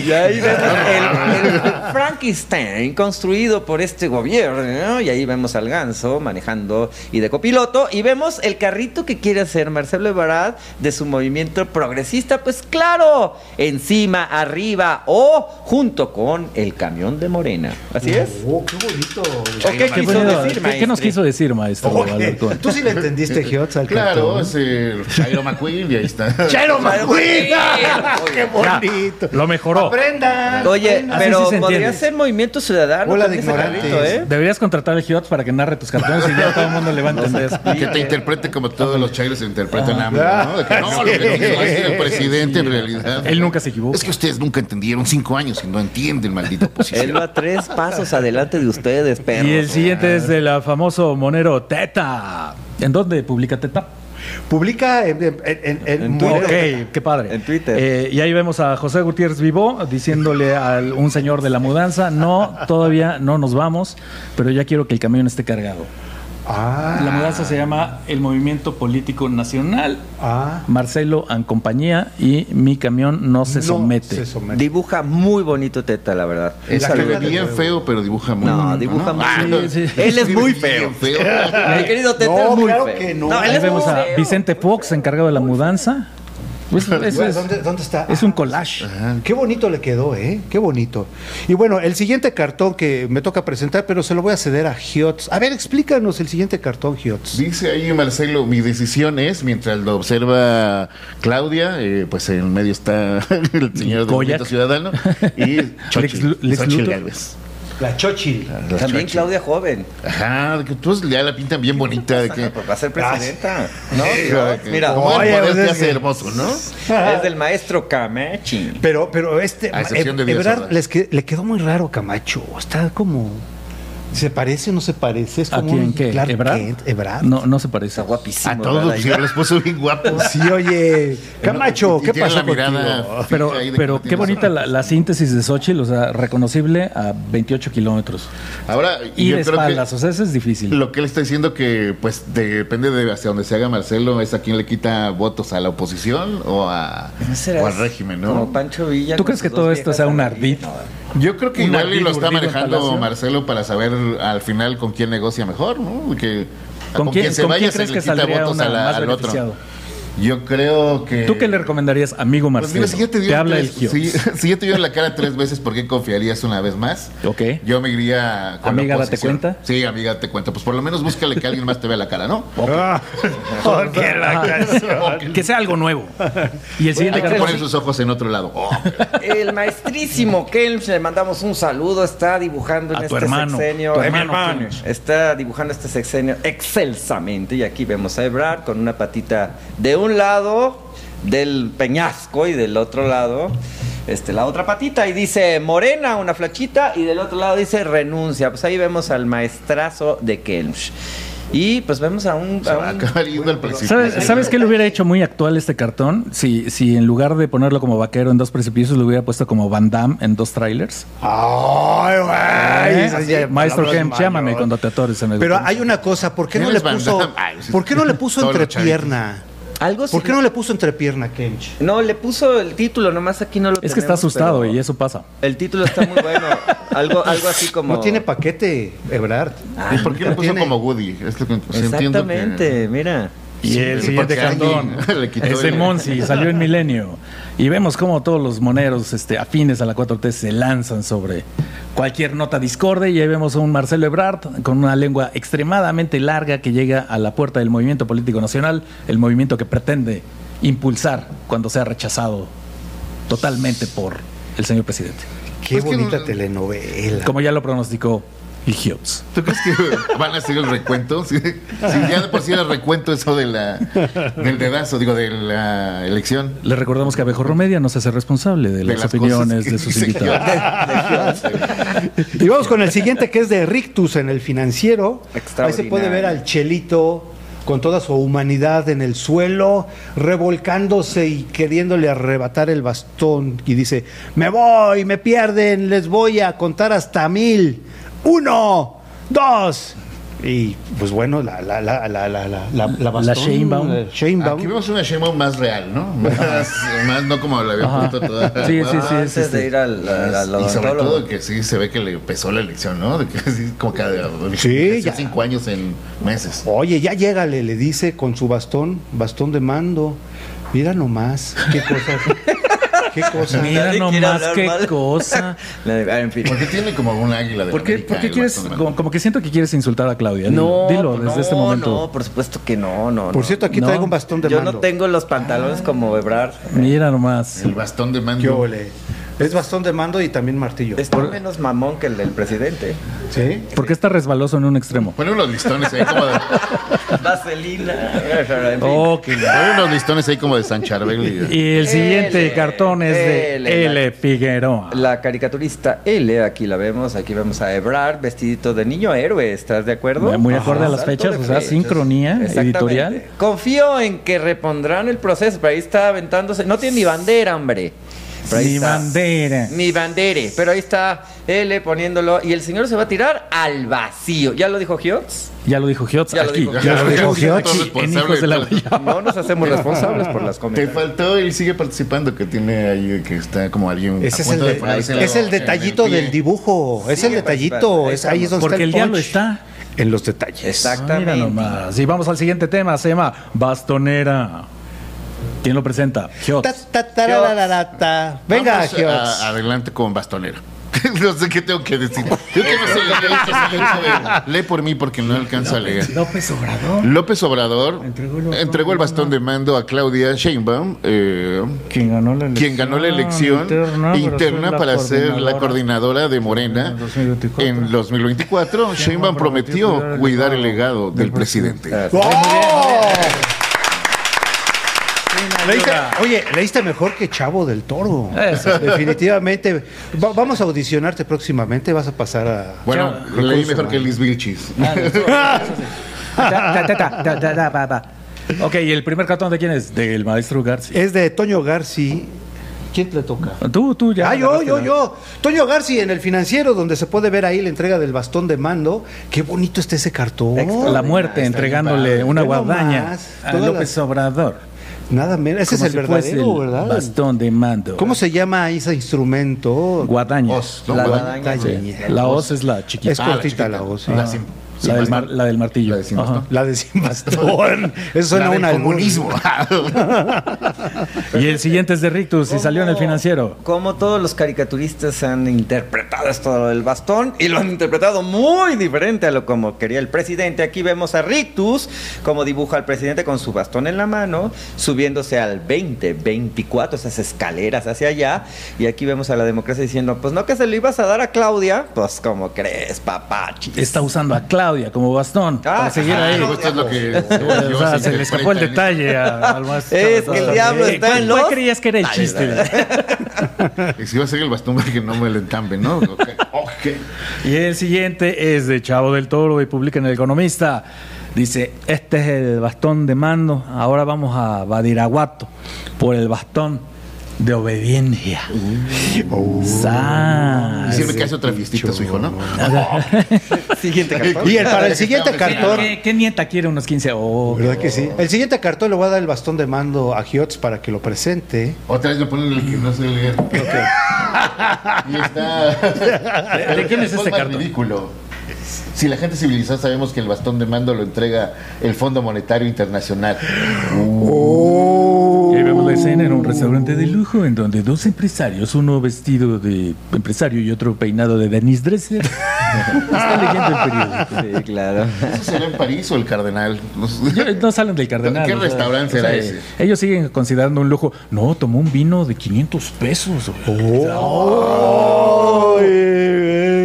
[SPEAKER 4] Y ahí vemos [LAUGHS] el, el Frankenstein construido por este gobierno. ¿no? Y ahí vemos al ganso manejando y de copiloto. Y vemos el carrito que quiere hacer Marcelo Ebrard de su movimiento progresista. Pues claro, encima, arriba o junto con el camión de Morena. ¿Así es?
[SPEAKER 3] Oh, qué bonito.
[SPEAKER 4] ¿O qué
[SPEAKER 2] Qué
[SPEAKER 4] quiso
[SPEAKER 2] bonito.
[SPEAKER 4] decir,
[SPEAKER 2] ¿Qué- ¿Qué nos quiso decir, maestro?
[SPEAKER 3] ¿Tú sí le entendiste, [LAUGHS] Giotz, al
[SPEAKER 1] Claro,
[SPEAKER 3] cartón?
[SPEAKER 1] es el Chairo McQueen y ahí está. [LAUGHS]
[SPEAKER 3] ¡Chairo McQueen! ¡Qué
[SPEAKER 2] Ya,
[SPEAKER 3] bonito!
[SPEAKER 2] lo mejoró.
[SPEAKER 3] ¡Aprendan!
[SPEAKER 4] Oye.
[SPEAKER 2] Así
[SPEAKER 4] pero
[SPEAKER 2] sí
[SPEAKER 4] podría
[SPEAKER 2] entiende.
[SPEAKER 4] ser movimiento ciudadano. Con
[SPEAKER 3] de ignorantes.
[SPEAKER 4] ¿eh?
[SPEAKER 2] Deberías contratar al Giotz para que narre tus cartones y ya todo el mundo le va a entender.
[SPEAKER 1] Y que te interprete como todos los chairos se interpretan a
[SPEAKER 3] Ah.
[SPEAKER 1] ¿no? De que no, lo que quiso decir el [LAUGHS] presidente en realidad.
[SPEAKER 2] Él nunca se equivoca.
[SPEAKER 1] Es que ustedes nunca entendieron cinco años y no entienden, maldita [LAUGHS]
[SPEAKER 4] Él
[SPEAKER 1] oposición.
[SPEAKER 4] va tres pasos adelante de ustedes, perros.
[SPEAKER 2] Y el siguiente es del famoso monero Teta. ¿En dónde publica Teta?
[SPEAKER 3] Publica en, en, en- en-
[SPEAKER 4] En Twitter.
[SPEAKER 2] Ok, qué padre.
[SPEAKER 4] En Twitter.
[SPEAKER 2] Eh, y ahí vemos a José Gutiérrez Vivó diciéndole a un señor de la mudanza, no, todavía no nos vamos, pero ya quiero que el camión esté cargado.
[SPEAKER 3] Ah,
[SPEAKER 2] La mudanza se llama el Movimiento Político Nacional.
[SPEAKER 3] ah,
[SPEAKER 2] Marcelo en compañía y mi camión no se
[SPEAKER 3] no
[SPEAKER 2] somete.
[SPEAKER 3] se somete.
[SPEAKER 4] Dibuja muy bonito Teta, la verdad.
[SPEAKER 1] Es
[SPEAKER 3] La de
[SPEAKER 1] bien feo, pero dibuja muy
[SPEAKER 4] No, dibuja muy
[SPEAKER 1] Ah,
[SPEAKER 2] bien. Sí, sí.
[SPEAKER 4] Él es muy feo.
[SPEAKER 1] feo.
[SPEAKER 4] Mi querido Teta
[SPEAKER 3] No,
[SPEAKER 4] es muy
[SPEAKER 3] claro
[SPEAKER 4] feo.
[SPEAKER 3] que no.
[SPEAKER 4] él
[SPEAKER 2] Ahí
[SPEAKER 4] es
[SPEAKER 2] vemos
[SPEAKER 4] muy
[SPEAKER 2] a. Vicente Fox, encargado de la mudanza. Pues, eso es,
[SPEAKER 3] ¿Dónde, dónde está?
[SPEAKER 2] es un collage.
[SPEAKER 3] Qué bonito le quedó, ¿eh? Qué bonito. Y bueno, el siguiente cartón que me toca presentar, pero se lo voy a ceder a Giotz. A ver, explícanos el siguiente cartón, Giotz.
[SPEAKER 1] Dice ahí Marcelo, mi decisión es, mientras lo observa Claudia, eh, pues en medio está [LAUGHS] el señor del. Movimiento Ciudadano y
[SPEAKER 2] Lex [LAUGHS]
[SPEAKER 1] Xochitl,
[SPEAKER 2] Lex
[SPEAKER 1] Xochitl
[SPEAKER 2] Luthor.
[SPEAKER 1] Gálvez.
[SPEAKER 3] La Chochil.
[SPEAKER 1] La
[SPEAKER 4] También
[SPEAKER 1] Xochitl.
[SPEAKER 4] Claudia Joven.
[SPEAKER 1] Ajá, de que todos ya la pintan bien bonita. De [LAUGHS] que,
[SPEAKER 4] Pues va a ser presidenta. ¿no?
[SPEAKER 1] que-
[SPEAKER 4] Mira,
[SPEAKER 1] como
[SPEAKER 3] Oye,
[SPEAKER 1] el poder
[SPEAKER 3] pues
[SPEAKER 1] te
[SPEAKER 3] es
[SPEAKER 1] hace
[SPEAKER 3] que-
[SPEAKER 1] hermoso, ¿no?
[SPEAKER 4] es del maestro Camachi.
[SPEAKER 3] Pero, pero este.
[SPEAKER 1] A excepción de Díaz
[SPEAKER 3] Ebrard
[SPEAKER 1] Ordaz.
[SPEAKER 3] les que- le quedó muy raro Camacho. Está como. ¿Se parece o no se parece? Es
[SPEAKER 2] ¿A
[SPEAKER 3] como
[SPEAKER 2] quién
[SPEAKER 3] un
[SPEAKER 2] qué?
[SPEAKER 3] Clark
[SPEAKER 2] ¿Ebrard?
[SPEAKER 3] Kent, Ebrard.
[SPEAKER 2] No, no se parece.
[SPEAKER 4] Está guapísimo.
[SPEAKER 1] A todos sí, les puso bien guapos. [LAUGHS]
[SPEAKER 3] Sí, oye. Camacho, ¿qué pasó
[SPEAKER 1] mirada
[SPEAKER 3] contigo?
[SPEAKER 2] Pero, pero
[SPEAKER 1] que no
[SPEAKER 2] qué bonita la, la síntesis de Xochitl, o sea, reconocible a 28 kilómetros.
[SPEAKER 1] Ahora,
[SPEAKER 2] Y
[SPEAKER 1] yo
[SPEAKER 2] de
[SPEAKER 1] creo
[SPEAKER 2] espaldas,
[SPEAKER 1] que
[SPEAKER 2] o sea, eso es difícil.
[SPEAKER 1] lo que él está diciendo que pues depende de hacia donde se haga Marcelo es a quién le quita votos a la oposición o, a,
[SPEAKER 4] ¿No
[SPEAKER 1] o al régimen,
[SPEAKER 4] Como
[SPEAKER 1] ¿no?
[SPEAKER 4] Pancho Villa.
[SPEAKER 2] ¿Tú crees que todo esto sea un ardid?
[SPEAKER 1] Yo creo que igual y lo está manejando. Marcelo para saber al final con quién negocia mejor, ¿no? Que
[SPEAKER 2] ¿Con quién,
[SPEAKER 1] quien se
[SPEAKER 2] con
[SPEAKER 1] vaya
[SPEAKER 2] quién
[SPEAKER 1] se le
[SPEAKER 2] que
[SPEAKER 1] quita votos
[SPEAKER 2] una
[SPEAKER 1] a la- al otro. Yo creo que
[SPEAKER 2] ¿Tú qué le recomendarías, amigo
[SPEAKER 1] Pues
[SPEAKER 2] Marcelo?
[SPEAKER 1] mira, si ya te,
[SPEAKER 2] te
[SPEAKER 1] dio
[SPEAKER 2] habla el Gio.
[SPEAKER 1] si, si ya te dio en la cara tres veces, ¿por qué confiarías una vez más?
[SPEAKER 2] Ok.
[SPEAKER 1] Yo me iría con la
[SPEAKER 2] Amiga, date cuenta.
[SPEAKER 1] Sí, amiga, date cuenta. Pues por lo menos búscale que alguien más te vea la cara, ¿no? [LAUGHS]
[SPEAKER 3] Ah, [LAUGHS] porque la canción.
[SPEAKER 2] Que sea algo nuevo. Y el siguiente
[SPEAKER 1] Hay que poner sus ojos en otro lado. Oh, [LAUGHS]
[SPEAKER 4] El maestrísimo Kelms, le mandamos un saludo, está dibujando en
[SPEAKER 2] A tu
[SPEAKER 4] este
[SPEAKER 2] hermano,
[SPEAKER 4] sexenio.
[SPEAKER 2] tu hermano Kelms.
[SPEAKER 4] Está dibujando este sexenio excelsamente. Y aquí vemos a Ebrard con una patita de un lado del peñasco y del otro lado. Este, la otra patita y dice morena, una flachita, y del otro lado dice renuncia. Pues ahí vemos al maestrazo de Kelms. Y pues vemos a un. a un-.
[SPEAKER 2] ¿Sabes, ¿Sabes qué le hubiera hecho muy actual este cartón? Si, si en lugar de ponerlo como vaquero en dos precipicios, lo hubiera puesto como Van Damme en dos trailers.
[SPEAKER 3] Ay, güey.
[SPEAKER 2] ¿Eh? Maestro
[SPEAKER 3] palabras
[SPEAKER 2] Kem, llámame cuando te atores en el.
[SPEAKER 3] Pero hay una cosa, ¿por qué
[SPEAKER 1] ¿Quién
[SPEAKER 3] no le puso,
[SPEAKER 1] Damme? Ay, sí.
[SPEAKER 3] ¿por qué no le puso
[SPEAKER 1] los
[SPEAKER 3] entrepierna?
[SPEAKER 4] Algo
[SPEAKER 3] ¿Por qué no le puso entrepierna, Kench?
[SPEAKER 4] No, le puso el título, nomás aquí no lo
[SPEAKER 2] Es que está
[SPEAKER 4] tenemos,
[SPEAKER 2] asustado
[SPEAKER 4] pero
[SPEAKER 2] y eso pasa.
[SPEAKER 4] El título está muy bueno. [LAUGHS] algo, algo así como.
[SPEAKER 3] No tiene paquete, Ebrard.
[SPEAKER 1] ¿Y por qué le
[SPEAKER 3] no
[SPEAKER 1] puso
[SPEAKER 3] tiene.
[SPEAKER 1] como Woody? Es lo que pues, entiendo que-
[SPEAKER 4] Exactamente, mira.
[SPEAKER 2] Y el siguiente
[SPEAKER 1] porque
[SPEAKER 2] cartón
[SPEAKER 1] alguien [LAUGHS] le quitó
[SPEAKER 2] es de
[SPEAKER 1] el-
[SPEAKER 2] Monsi, [LAUGHS] salió en Milenio. Y vemos cómo todos los moneros este, afines a la 4T se lanzan sobre cualquier nota discorde. Y ahí vemos a un Marcelo Ebrard con una lengua extremadamente larga que llega a la puerta del movimiento político nacional, el movimiento que pretende impulsar cuando sea rechazado totalmente por el señor presidente.
[SPEAKER 3] Qué
[SPEAKER 1] Pues
[SPEAKER 3] bonita
[SPEAKER 1] no-
[SPEAKER 3] telenovela.
[SPEAKER 2] Como ya lo pronosticó el Gibbs.
[SPEAKER 1] ¿Tú crees que van a hacer el recuento? Si, ya de por sí era el recuento eso de la, del dedazo, digo, de la elección.
[SPEAKER 2] Le recordamos que Abejorro Media no se hace responsable de,
[SPEAKER 1] De
[SPEAKER 2] las,
[SPEAKER 1] las
[SPEAKER 2] opiniones de sus invitados.
[SPEAKER 3] Y vamos con el siguiente que es de Rictus en el financiero. Ahí se puede ver al Chelito con toda su humanidad en el suelo, revolcándose y queriéndole arrebatar el bastón. Y dice, me voy, me pierden, les voy a contar hasta mil uno, dos. Y pues bueno, la, la, la, la, la, la, la, bastón, la Shanebaum.
[SPEAKER 1] Aquí vemos una Shanebaum más real, ¿no? [LAUGHS] Más, no como la había puesto toda.
[SPEAKER 2] Sí, sí, sí.
[SPEAKER 4] Antes de ir al,
[SPEAKER 1] Y sobre todo que sí se ve que le pesó la elección, ¿no? De que [LAUGHS] sí, como cada
[SPEAKER 3] sí, ya.
[SPEAKER 1] cinco años en meses.
[SPEAKER 3] Oye, ya llégale, le dice con su bastón, bastón de mando. Mira nomás, qué cosas. [LAUGHS] qué [LAUGHS] cosa.
[SPEAKER 2] Mira nomás qué
[SPEAKER 4] mal.
[SPEAKER 2] cosa. [LAUGHS]
[SPEAKER 4] La de- ah, En fin.
[SPEAKER 1] Porque tiene como un águila de
[SPEAKER 2] ¿Por qué,
[SPEAKER 1] América,
[SPEAKER 2] por qué quieres, como, como que siento que quieres insultar a Claudia?
[SPEAKER 4] No,
[SPEAKER 2] Dilo, desde
[SPEAKER 4] no,
[SPEAKER 2] este momento.
[SPEAKER 4] No, por supuesto que no, no.
[SPEAKER 3] Por
[SPEAKER 4] no.
[SPEAKER 3] cierto, aquí
[SPEAKER 2] No.
[SPEAKER 3] traigo un bastón de
[SPEAKER 4] Yo
[SPEAKER 3] mando.
[SPEAKER 4] no tengo los pantalones como Ebrard.
[SPEAKER 2] Mira nomás.
[SPEAKER 1] El bastón de
[SPEAKER 3] ¿Qué
[SPEAKER 1] mando.
[SPEAKER 3] ole? Es bastón de mando y también martillo.
[SPEAKER 4] Está menos mamón que el del presidente.
[SPEAKER 3] ¿Sí?
[SPEAKER 2] ¿Por qué está resbaloso en un extremo?
[SPEAKER 1] Pone unos listones ahí como de, [LAUGHS]
[SPEAKER 4] Vaselina. [LAUGHS]
[SPEAKER 2] Ok.
[SPEAKER 1] pone unos listones ahí como de San Charbel. y-
[SPEAKER 2] Y el siguiente
[SPEAKER 4] L,
[SPEAKER 2] cartón es de
[SPEAKER 4] L,
[SPEAKER 2] L. Figueroa.
[SPEAKER 4] La caricaturista L, aquí la vemos, aquí vemos a Ebrard vestidito de niño héroe, ¿estás de acuerdo?
[SPEAKER 2] Muy acorde a las fechas,
[SPEAKER 4] de
[SPEAKER 2] o sea, sincronía editorial.
[SPEAKER 4] Confío en que repondrán el proceso, pero ahí está aventándose, no tiene ni bandera, hombre. Pero ahí
[SPEAKER 2] Mi
[SPEAKER 4] está.
[SPEAKER 2] bandera.
[SPEAKER 4] Mi bandere, pero ahí está L poniéndolo y el señor se va a tirar al vacío. ¿Ya lo dijo Giotz?
[SPEAKER 2] Ya lo dijo Giotz
[SPEAKER 4] Ya lo
[SPEAKER 2] aquí.
[SPEAKER 4] dijo
[SPEAKER 3] Ya lo dijo [LAUGHS] Giotz.
[SPEAKER 2] Aquí en Hijos de la Guayaba.
[SPEAKER 4] No nos hacemos responsables por las
[SPEAKER 1] Te
[SPEAKER 4] comentarios.
[SPEAKER 1] faltó y sigue participando que tiene ahí que está como alguien
[SPEAKER 3] Ese
[SPEAKER 1] a
[SPEAKER 3] es el,
[SPEAKER 1] de
[SPEAKER 3] de- es el detallito del dibujo. es el detallito. Es, ahí es donde
[SPEAKER 2] Porque
[SPEAKER 3] está
[SPEAKER 2] el
[SPEAKER 3] el
[SPEAKER 2] diablo está.
[SPEAKER 3] En los detalles.
[SPEAKER 4] Exactamente.
[SPEAKER 2] Mira nomás. Y vamos al siguiente tema. Se llama Bastonera. ¿Quién lo presenta?
[SPEAKER 3] Venga,
[SPEAKER 1] Vamos a- adelante con bastonera. [LAUGHS] no sé qué tengo que decir. Yo que no sé leer esto, lee- Lee por mí porque no alcanzo a leer.
[SPEAKER 2] López Obrador.
[SPEAKER 1] López Obrador
[SPEAKER 2] Entregó el bastón
[SPEAKER 1] entregó el bastón de mando a Claudia Sheinbaum, eh,
[SPEAKER 2] Quien ganó la elección.
[SPEAKER 1] quien ganó la elección interna, para ser la coordinadora de Morena
[SPEAKER 2] en 2024.
[SPEAKER 1] en 2024. Sheinbaum prometió cuidar el legado del presidente.
[SPEAKER 3] ¡Oh! Leíste- oye, leíste mejor que Chavo del Toro.
[SPEAKER 2] Eso.
[SPEAKER 3] Definitivamente. Va- vamos a audicionarte próximamente. Vas a pasar a.
[SPEAKER 1] Bueno, leí mejor que. Liz Vilchis.
[SPEAKER 2] Ok, ¿y el primer cartón de quién es? Del maestro García.
[SPEAKER 3] Es de Toño Garci. ¿Quién te toca?
[SPEAKER 2] Tú, tú ya.
[SPEAKER 3] ah, yo, yo,
[SPEAKER 2] la-
[SPEAKER 3] yo. Toño Garci en el financiero, donde se puede ver ahí la entrega del bastón de mando. Qué bonito está ese cartón.
[SPEAKER 2] La muerte
[SPEAKER 1] Está
[SPEAKER 2] entregándole una guadaña a López Obrador.
[SPEAKER 3] Nada menos. Ese
[SPEAKER 2] Como
[SPEAKER 3] es el
[SPEAKER 2] si
[SPEAKER 3] verdadero,
[SPEAKER 2] el
[SPEAKER 3] ¿verdad?
[SPEAKER 2] Bastón de mando.
[SPEAKER 3] ¿Cómo se llama ese instrumento?
[SPEAKER 2] Guadaña.
[SPEAKER 1] Os, ¿no?
[SPEAKER 4] La
[SPEAKER 1] Guadaña.
[SPEAKER 4] guadaña.
[SPEAKER 3] Sí.
[SPEAKER 2] La hoz es la chiquita.
[SPEAKER 3] Es
[SPEAKER 1] Ah, la
[SPEAKER 3] cortita
[SPEAKER 1] chiquita.
[SPEAKER 3] la sí.
[SPEAKER 1] La sin
[SPEAKER 2] la, del mar- la del martillo.
[SPEAKER 1] La de sin bastón.
[SPEAKER 3] La de sin bastón. [LAUGHS] Eso suena
[SPEAKER 1] La del
[SPEAKER 3] una
[SPEAKER 1] comunismo. [LAUGHS]
[SPEAKER 2] Y el siguiente es de Rictus y salió en el financiero.
[SPEAKER 4] Como todos los caricaturistas han interpretado esto del bastón y lo han interpretado muy diferente a lo como quería el presidente. Aquí vemos a Rictus como dibuja al presidente con su bastón en la mano, subiéndose al 20, 24, esas escaleras hacia allá. Y aquí vemos a la democracia diciendo, pues no que se lo ibas a dar a Claudia, pues como crees, papachi.
[SPEAKER 2] Está usando a Claudia como bastón
[SPEAKER 4] Ah,
[SPEAKER 2] para seguir ahí.
[SPEAKER 1] Ah, esto es lo que [LAUGHS]
[SPEAKER 2] O sea, se le escapó el detalle a- al. [LAUGHS]
[SPEAKER 4] Es que el diablo
[SPEAKER 2] Eh,
[SPEAKER 4] está
[SPEAKER 2] ¿cuál-
[SPEAKER 4] en
[SPEAKER 2] ¿Cuál
[SPEAKER 4] los-
[SPEAKER 2] creías que era el chiste? [LAUGHS]
[SPEAKER 1] Y si va a ser el bastón para que no me lo entamben, ¿no? Ok. ok.
[SPEAKER 2] Y el siguiente es de Chavo del Toro y publica en El Economista. Dice, este es el bastón de mando, ahora vamos a Badiraguato por el bastón de obediencia. Sas.
[SPEAKER 1] Y sirve que hace otra fiestita su hijo, ¿no? [LAUGHS]
[SPEAKER 4] Siguiente cartón.
[SPEAKER 3] Y el- para el siguiente
[SPEAKER 1] ¿Qué-
[SPEAKER 3] cartón.
[SPEAKER 2] ¿Qué, qué nieta quiere unos 15? Oh,
[SPEAKER 3] ¿Verdad que sí? El siguiente cartón le voy a dar el bastón de mando a Giots para que lo presente.
[SPEAKER 1] Otra vez me ponen el que no sé leer. Y está.
[SPEAKER 2] ¿De- de quién es este
[SPEAKER 1] más
[SPEAKER 2] cartón?
[SPEAKER 1] ridículo. Si la gente civilizada sabemos que el bastón de mando lo entrega el Fondo Monetario Internacional.
[SPEAKER 2] Y la escena en un restaurante de lujo en donde dos empresarios, uno vestido de empresario y otro peinado de Denise Dresser, [LAUGHS] están leyendo el periódico.
[SPEAKER 4] Sí, claro.
[SPEAKER 1] ¿Eso será en París o el Cardenal? No sé.
[SPEAKER 2] Yo- no salen del cardenal.
[SPEAKER 1] ¿Qué
[SPEAKER 2] o sea,
[SPEAKER 1] restaurante será ese?
[SPEAKER 2] Ellos siguen considerando un lujo. No, tomó un vino de 500 pesos.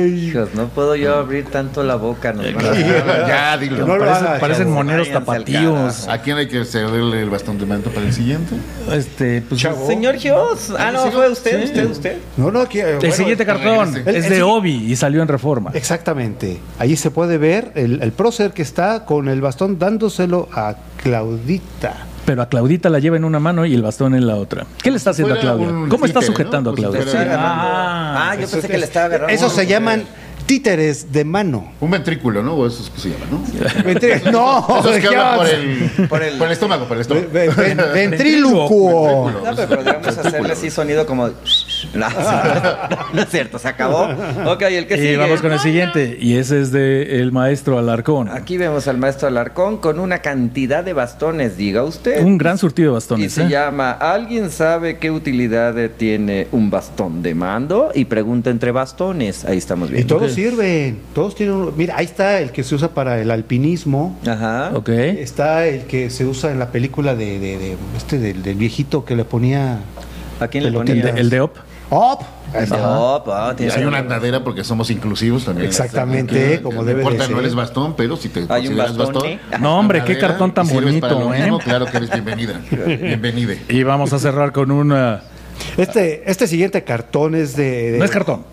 [SPEAKER 4] Hijos, no puedo yo abrir tanto la boca. a-
[SPEAKER 1] ya, dilo.
[SPEAKER 3] No lo
[SPEAKER 2] Parecen,
[SPEAKER 3] hagas,
[SPEAKER 2] parecen
[SPEAKER 3] chavo.
[SPEAKER 2] moneros tapatíos.
[SPEAKER 1] ¿A quién hay que cederle el bastón de mando para el siguiente?
[SPEAKER 2] Este, pues,
[SPEAKER 4] Señor Gios. Ah, no, fue usted, usted, usted.
[SPEAKER 3] No, no, aquí.
[SPEAKER 2] el siguiente cartón.
[SPEAKER 3] El-
[SPEAKER 2] es
[SPEAKER 3] el
[SPEAKER 2] de Obi y salió en Reforma.
[SPEAKER 3] Exactamente. Ahí se puede ver el, el prócer que está con el bastón dándoselo a Claudita.
[SPEAKER 2] Pero a Claudita la lleva en una mano y el bastón en la otra. ¿Qué le está haciendo a Claudia? ¿Cómo está sujetando
[SPEAKER 1] ¿no?
[SPEAKER 2] a Claudia?
[SPEAKER 1] Pues si fuera-
[SPEAKER 4] Ah, yo pensé que le estaba agarrando.
[SPEAKER 3] Esos se llaman títeres de mano.
[SPEAKER 1] Un ventrículo, ¿no? O eso es que se llama, ¿no?
[SPEAKER 3] Ventrí- [LAUGHS] no,
[SPEAKER 1] Eso es que habla por el, por el, estómago, por el estómago.
[SPEAKER 3] Ve- ve- ven- [LAUGHS] Ventrílocuo.
[SPEAKER 4] No, pero podríamos hacerle así sonido como. [LAUGHS] No, no es cierto, se acabó. Ok, el que
[SPEAKER 2] Y
[SPEAKER 4] sigue.
[SPEAKER 2] vamos con el siguiente, y ese es de el maestro Alarcón.
[SPEAKER 4] Aquí vemos al maestro Alarcón con una cantidad de bastones, diga usted.
[SPEAKER 2] Un gran surtido de
[SPEAKER 4] Y
[SPEAKER 2] bastones.
[SPEAKER 4] se
[SPEAKER 2] ¿eh?
[SPEAKER 4] llama ¿Alguien sabe qué utilidad tiene un bastón de mando? Y pregunta entre bastones. Ahí estamos
[SPEAKER 3] Y
[SPEAKER 4] viendo.
[SPEAKER 3] todos sirven. Todos tienen. un- Mira, ahí está el que se usa para el alpinismo.
[SPEAKER 4] Ajá.
[SPEAKER 2] Ok.
[SPEAKER 3] Está el que se usa en la película de, de- de- este del, del viejito que le ponía
[SPEAKER 4] ¿A quién le
[SPEAKER 3] Te lo
[SPEAKER 4] ponía?
[SPEAKER 2] El de, el de Op.
[SPEAKER 3] Op.
[SPEAKER 4] No, pa,
[SPEAKER 1] Y
[SPEAKER 4] tiene-
[SPEAKER 1] hay una andadera porque somos inclusivos también.
[SPEAKER 3] Exactamente,
[SPEAKER 1] Que-
[SPEAKER 3] como
[SPEAKER 1] no
[SPEAKER 3] debe de
[SPEAKER 1] importa,
[SPEAKER 3] ser.
[SPEAKER 1] no eres bastón, pero si te
[SPEAKER 4] un
[SPEAKER 1] consideras
[SPEAKER 4] bastón,
[SPEAKER 1] bastón.
[SPEAKER 4] ¿eh?
[SPEAKER 2] No, hombre, qué cartón tan bonito, ¿eh?
[SPEAKER 1] mismo, Claro que eres bienvenida. [LAUGHS] Bienvenide.
[SPEAKER 2] Y vamos a cerrar con una.
[SPEAKER 3] Este, este siguiente cartón es de. de-
[SPEAKER 2] No es cartón,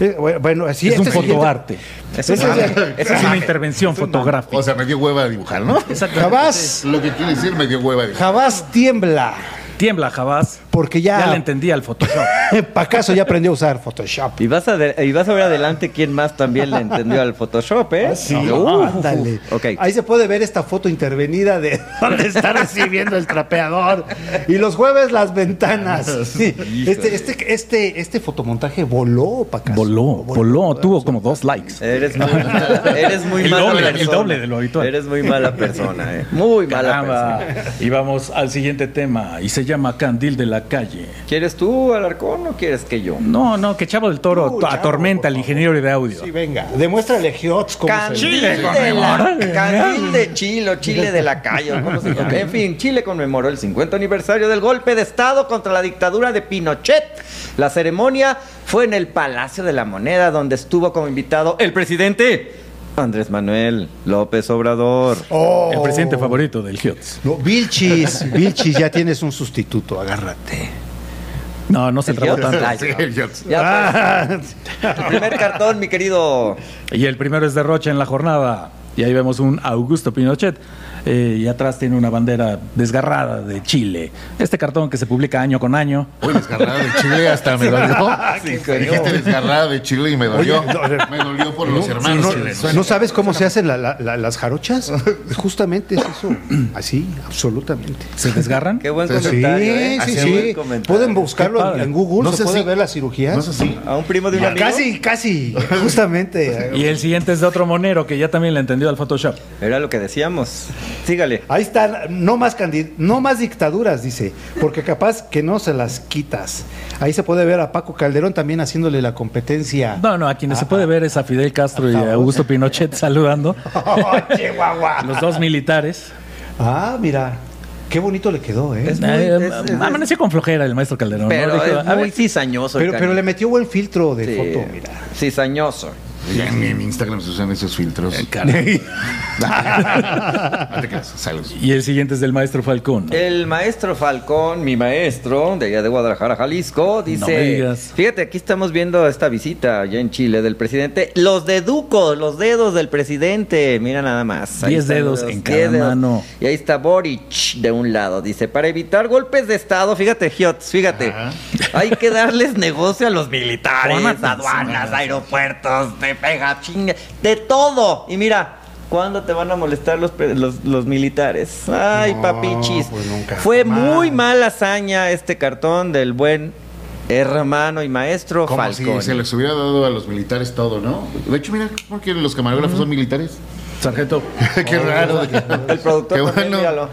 [SPEAKER 3] Eh, bueno, bueno, sí,
[SPEAKER 2] es un
[SPEAKER 3] este siguiente-
[SPEAKER 2] fotoarte.
[SPEAKER 4] Es-
[SPEAKER 3] es
[SPEAKER 2] una intervención fotográfica.
[SPEAKER 1] O sea, me dio hueva a dibujar, ¿no?
[SPEAKER 3] Jamás,
[SPEAKER 1] Lo que quiere decir me dio hueva a dibujar.
[SPEAKER 3] jamás tiembla.
[SPEAKER 2] Tiembla, Jabás.
[SPEAKER 3] Porque
[SPEAKER 2] Ya,
[SPEAKER 3] ya.
[SPEAKER 2] le entendí al Photoshop. [LAUGHS]
[SPEAKER 3] Pacaso ya aprendió a usar Photoshop.
[SPEAKER 4] Y vas, a de- y vas a ver adelante quién más también le entendió al Photoshop, ¿eh?
[SPEAKER 3] Sí,
[SPEAKER 4] Uh,
[SPEAKER 3] ándale.
[SPEAKER 4] ok.
[SPEAKER 3] Ahí se puede ver esta foto intervenida de [LAUGHS] donde está [LAUGHS] recibiendo el trapeador. Y los jueves las ventanas. Sí. Este, este, este, este fotomontaje voló, Pacaso.
[SPEAKER 2] Voló, voló, tuvo como dos likes.
[SPEAKER 4] Eres muy mala, eres muy
[SPEAKER 2] El
[SPEAKER 4] mala
[SPEAKER 2] doble, el
[SPEAKER 4] persona.
[SPEAKER 2] doble de lo habitual.
[SPEAKER 4] Eres muy mala persona, ¿eh? Muy mala
[SPEAKER 2] Caramba.
[SPEAKER 4] persona.
[SPEAKER 2] Y vamos al siguiente tema. Y se llama Candil de la calle.
[SPEAKER 4] ¿Quieres tú, Alarcón, o quieres que yo?
[SPEAKER 2] No, no, que Chavo del Toro
[SPEAKER 3] Tú,
[SPEAKER 2] to-
[SPEAKER 3] Chavo,
[SPEAKER 2] atormenta
[SPEAKER 3] por
[SPEAKER 2] al
[SPEAKER 3] favor.
[SPEAKER 2] ingeniero de audio.
[SPEAKER 3] Sí, venga, demuéstrale Hiots cómo se
[SPEAKER 4] Candil
[SPEAKER 2] Chile
[SPEAKER 4] de, la, Candil de Chile, o Chile de la calle. o ¿cómo se llama? En fin, Chile conmemoró el 50 aniversario del golpe de Estado contra la dictadura de Pinochet. La ceremonia fue en el Palacio de la Moneda, donde estuvo como invitado el presidente Andrés Manuel López Obrador.
[SPEAKER 3] Oh.
[SPEAKER 2] El presidente favorito del Hiots.
[SPEAKER 3] No, Vilchis, Vilchis, ya tienes un sustituto, agárrate.
[SPEAKER 2] No, no se
[SPEAKER 4] ¿El
[SPEAKER 2] trabó tanto.
[SPEAKER 1] Sí, yo-
[SPEAKER 4] Ya,
[SPEAKER 3] Ah,
[SPEAKER 4] pues, el primer cartón, mi querido.
[SPEAKER 2] Y el primero es de Rocha en la jornada. Y ahí vemos un Augusto Pinochet. Eh, y atrás tiene una bandera desgarrada de Chile. Este cartón que se publica año con año.
[SPEAKER 1] Uy, desgarrada de Chile hasta me dolió. [LAUGHS]
[SPEAKER 3] qué
[SPEAKER 1] Dijiste desgarrada de Chile y me dolió.
[SPEAKER 3] Oye, no,
[SPEAKER 1] me dolió por los hermanos
[SPEAKER 3] no,
[SPEAKER 1] chilenos.
[SPEAKER 3] ¿no sabes cómo se hacen la- la- la- las jarochas? [LAUGHS] Justamente es eso. Así, absolutamente.
[SPEAKER 2] ¿Se desgarran?
[SPEAKER 4] Qué buen
[SPEAKER 1] Sí,
[SPEAKER 4] comentario. ¿eh?
[SPEAKER 3] sí, sí.
[SPEAKER 4] buen comentario.
[SPEAKER 3] Pueden buscarlo en, Google,
[SPEAKER 1] No
[SPEAKER 3] se
[SPEAKER 1] sé
[SPEAKER 3] puede
[SPEAKER 1] si-
[SPEAKER 3] ver la cirugía.
[SPEAKER 1] No sé si.
[SPEAKER 4] A un primo de un amigo.
[SPEAKER 3] Casi, casi, [LAUGHS] justamente.
[SPEAKER 2] Y el siguiente es de otro monero que ya también le entendió al Photoshop.
[SPEAKER 4] Era lo que decíamos. Sígale.
[SPEAKER 3] Ahí están, no más no más dictaduras, dice, porque capaz que no se las quitas. Ahí se puede ver a Paco Calderón también haciéndole la competencia.
[SPEAKER 2] No, no, a quienes se puede ver es a Fidel Castro y
[SPEAKER 3] Ajá.
[SPEAKER 2] a Augusto Pinochet saludando. [LAUGHS]
[SPEAKER 3] Oh, Chihuahua.
[SPEAKER 2] Los dos militares.
[SPEAKER 3] Ah, mira, qué bonito le quedó, ¿eh?
[SPEAKER 4] Es muy-
[SPEAKER 2] Eh,
[SPEAKER 4] es- es-
[SPEAKER 2] amaneció con flojera el maestro Calderón. ¿no?
[SPEAKER 4] Pero
[SPEAKER 2] Dijo,
[SPEAKER 4] es
[SPEAKER 2] a
[SPEAKER 4] muy
[SPEAKER 2] ver,
[SPEAKER 4] cizañoso.
[SPEAKER 3] Pero, le metió buen filtro de
[SPEAKER 4] Sí,
[SPEAKER 3] foto, mira.
[SPEAKER 4] Cizañoso.
[SPEAKER 1] Ya en, en Instagram se usan esos filtros.
[SPEAKER 2] caray. [LAUGHS]
[SPEAKER 1] No te creas, salud.
[SPEAKER 2] Y el siguiente es del maestro Falcón.
[SPEAKER 4] El maestro Falcón, mi maestro, de allá de Guadalajara, Jalisco, dice...
[SPEAKER 2] No me digas.
[SPEAKER 4] Fíjate, aquí estamos viendo esta visita allá en Chile del presidente. Los deducos, los dedos del presidente. Mira nada más. Ahí
[SPEAKER 2] Diez dedos
[SPEAKER 4] los
[SPEAKER 2] en cada mano.
[SPEAKER 4] Y ahí está Boric de un lado. Dice, para evitar golpes de Estado, fíjate, Giots, fíjate.
[SPEAKER 1] Ajá.
[SPEAKER 4] Hay que darles negocio a los militares, aduanas, aeropuertos, de pega, chinga, de todo. Y mira, ¿cuándo te van a molestar los, los, los militares? Ay,
[SPEAKER 3] No,
[SPEAKER 4] papichis.
[SPEAKER 3] pues nunca.
[SPEAKER 4] Fue
[SPEAKER 3] Jamás.
[SPEAKER 4] muy mala hazaña este cartón del buen hermano y maestro
[SPEAKER 1] Como
[SPEAKER 4] Falcón.
[SPEAKER 1] si se les hubiera dado a los militares todo, ¿no? De hecho, mira, ¿por qué los camarógrafos son militares?
[SPEAKER 2] Sargento. [LAUGHS]
[SPEAKER 1] Qué raro.
[SPEAKER 4] El productor
[SPEAKER 1] Qué bueno.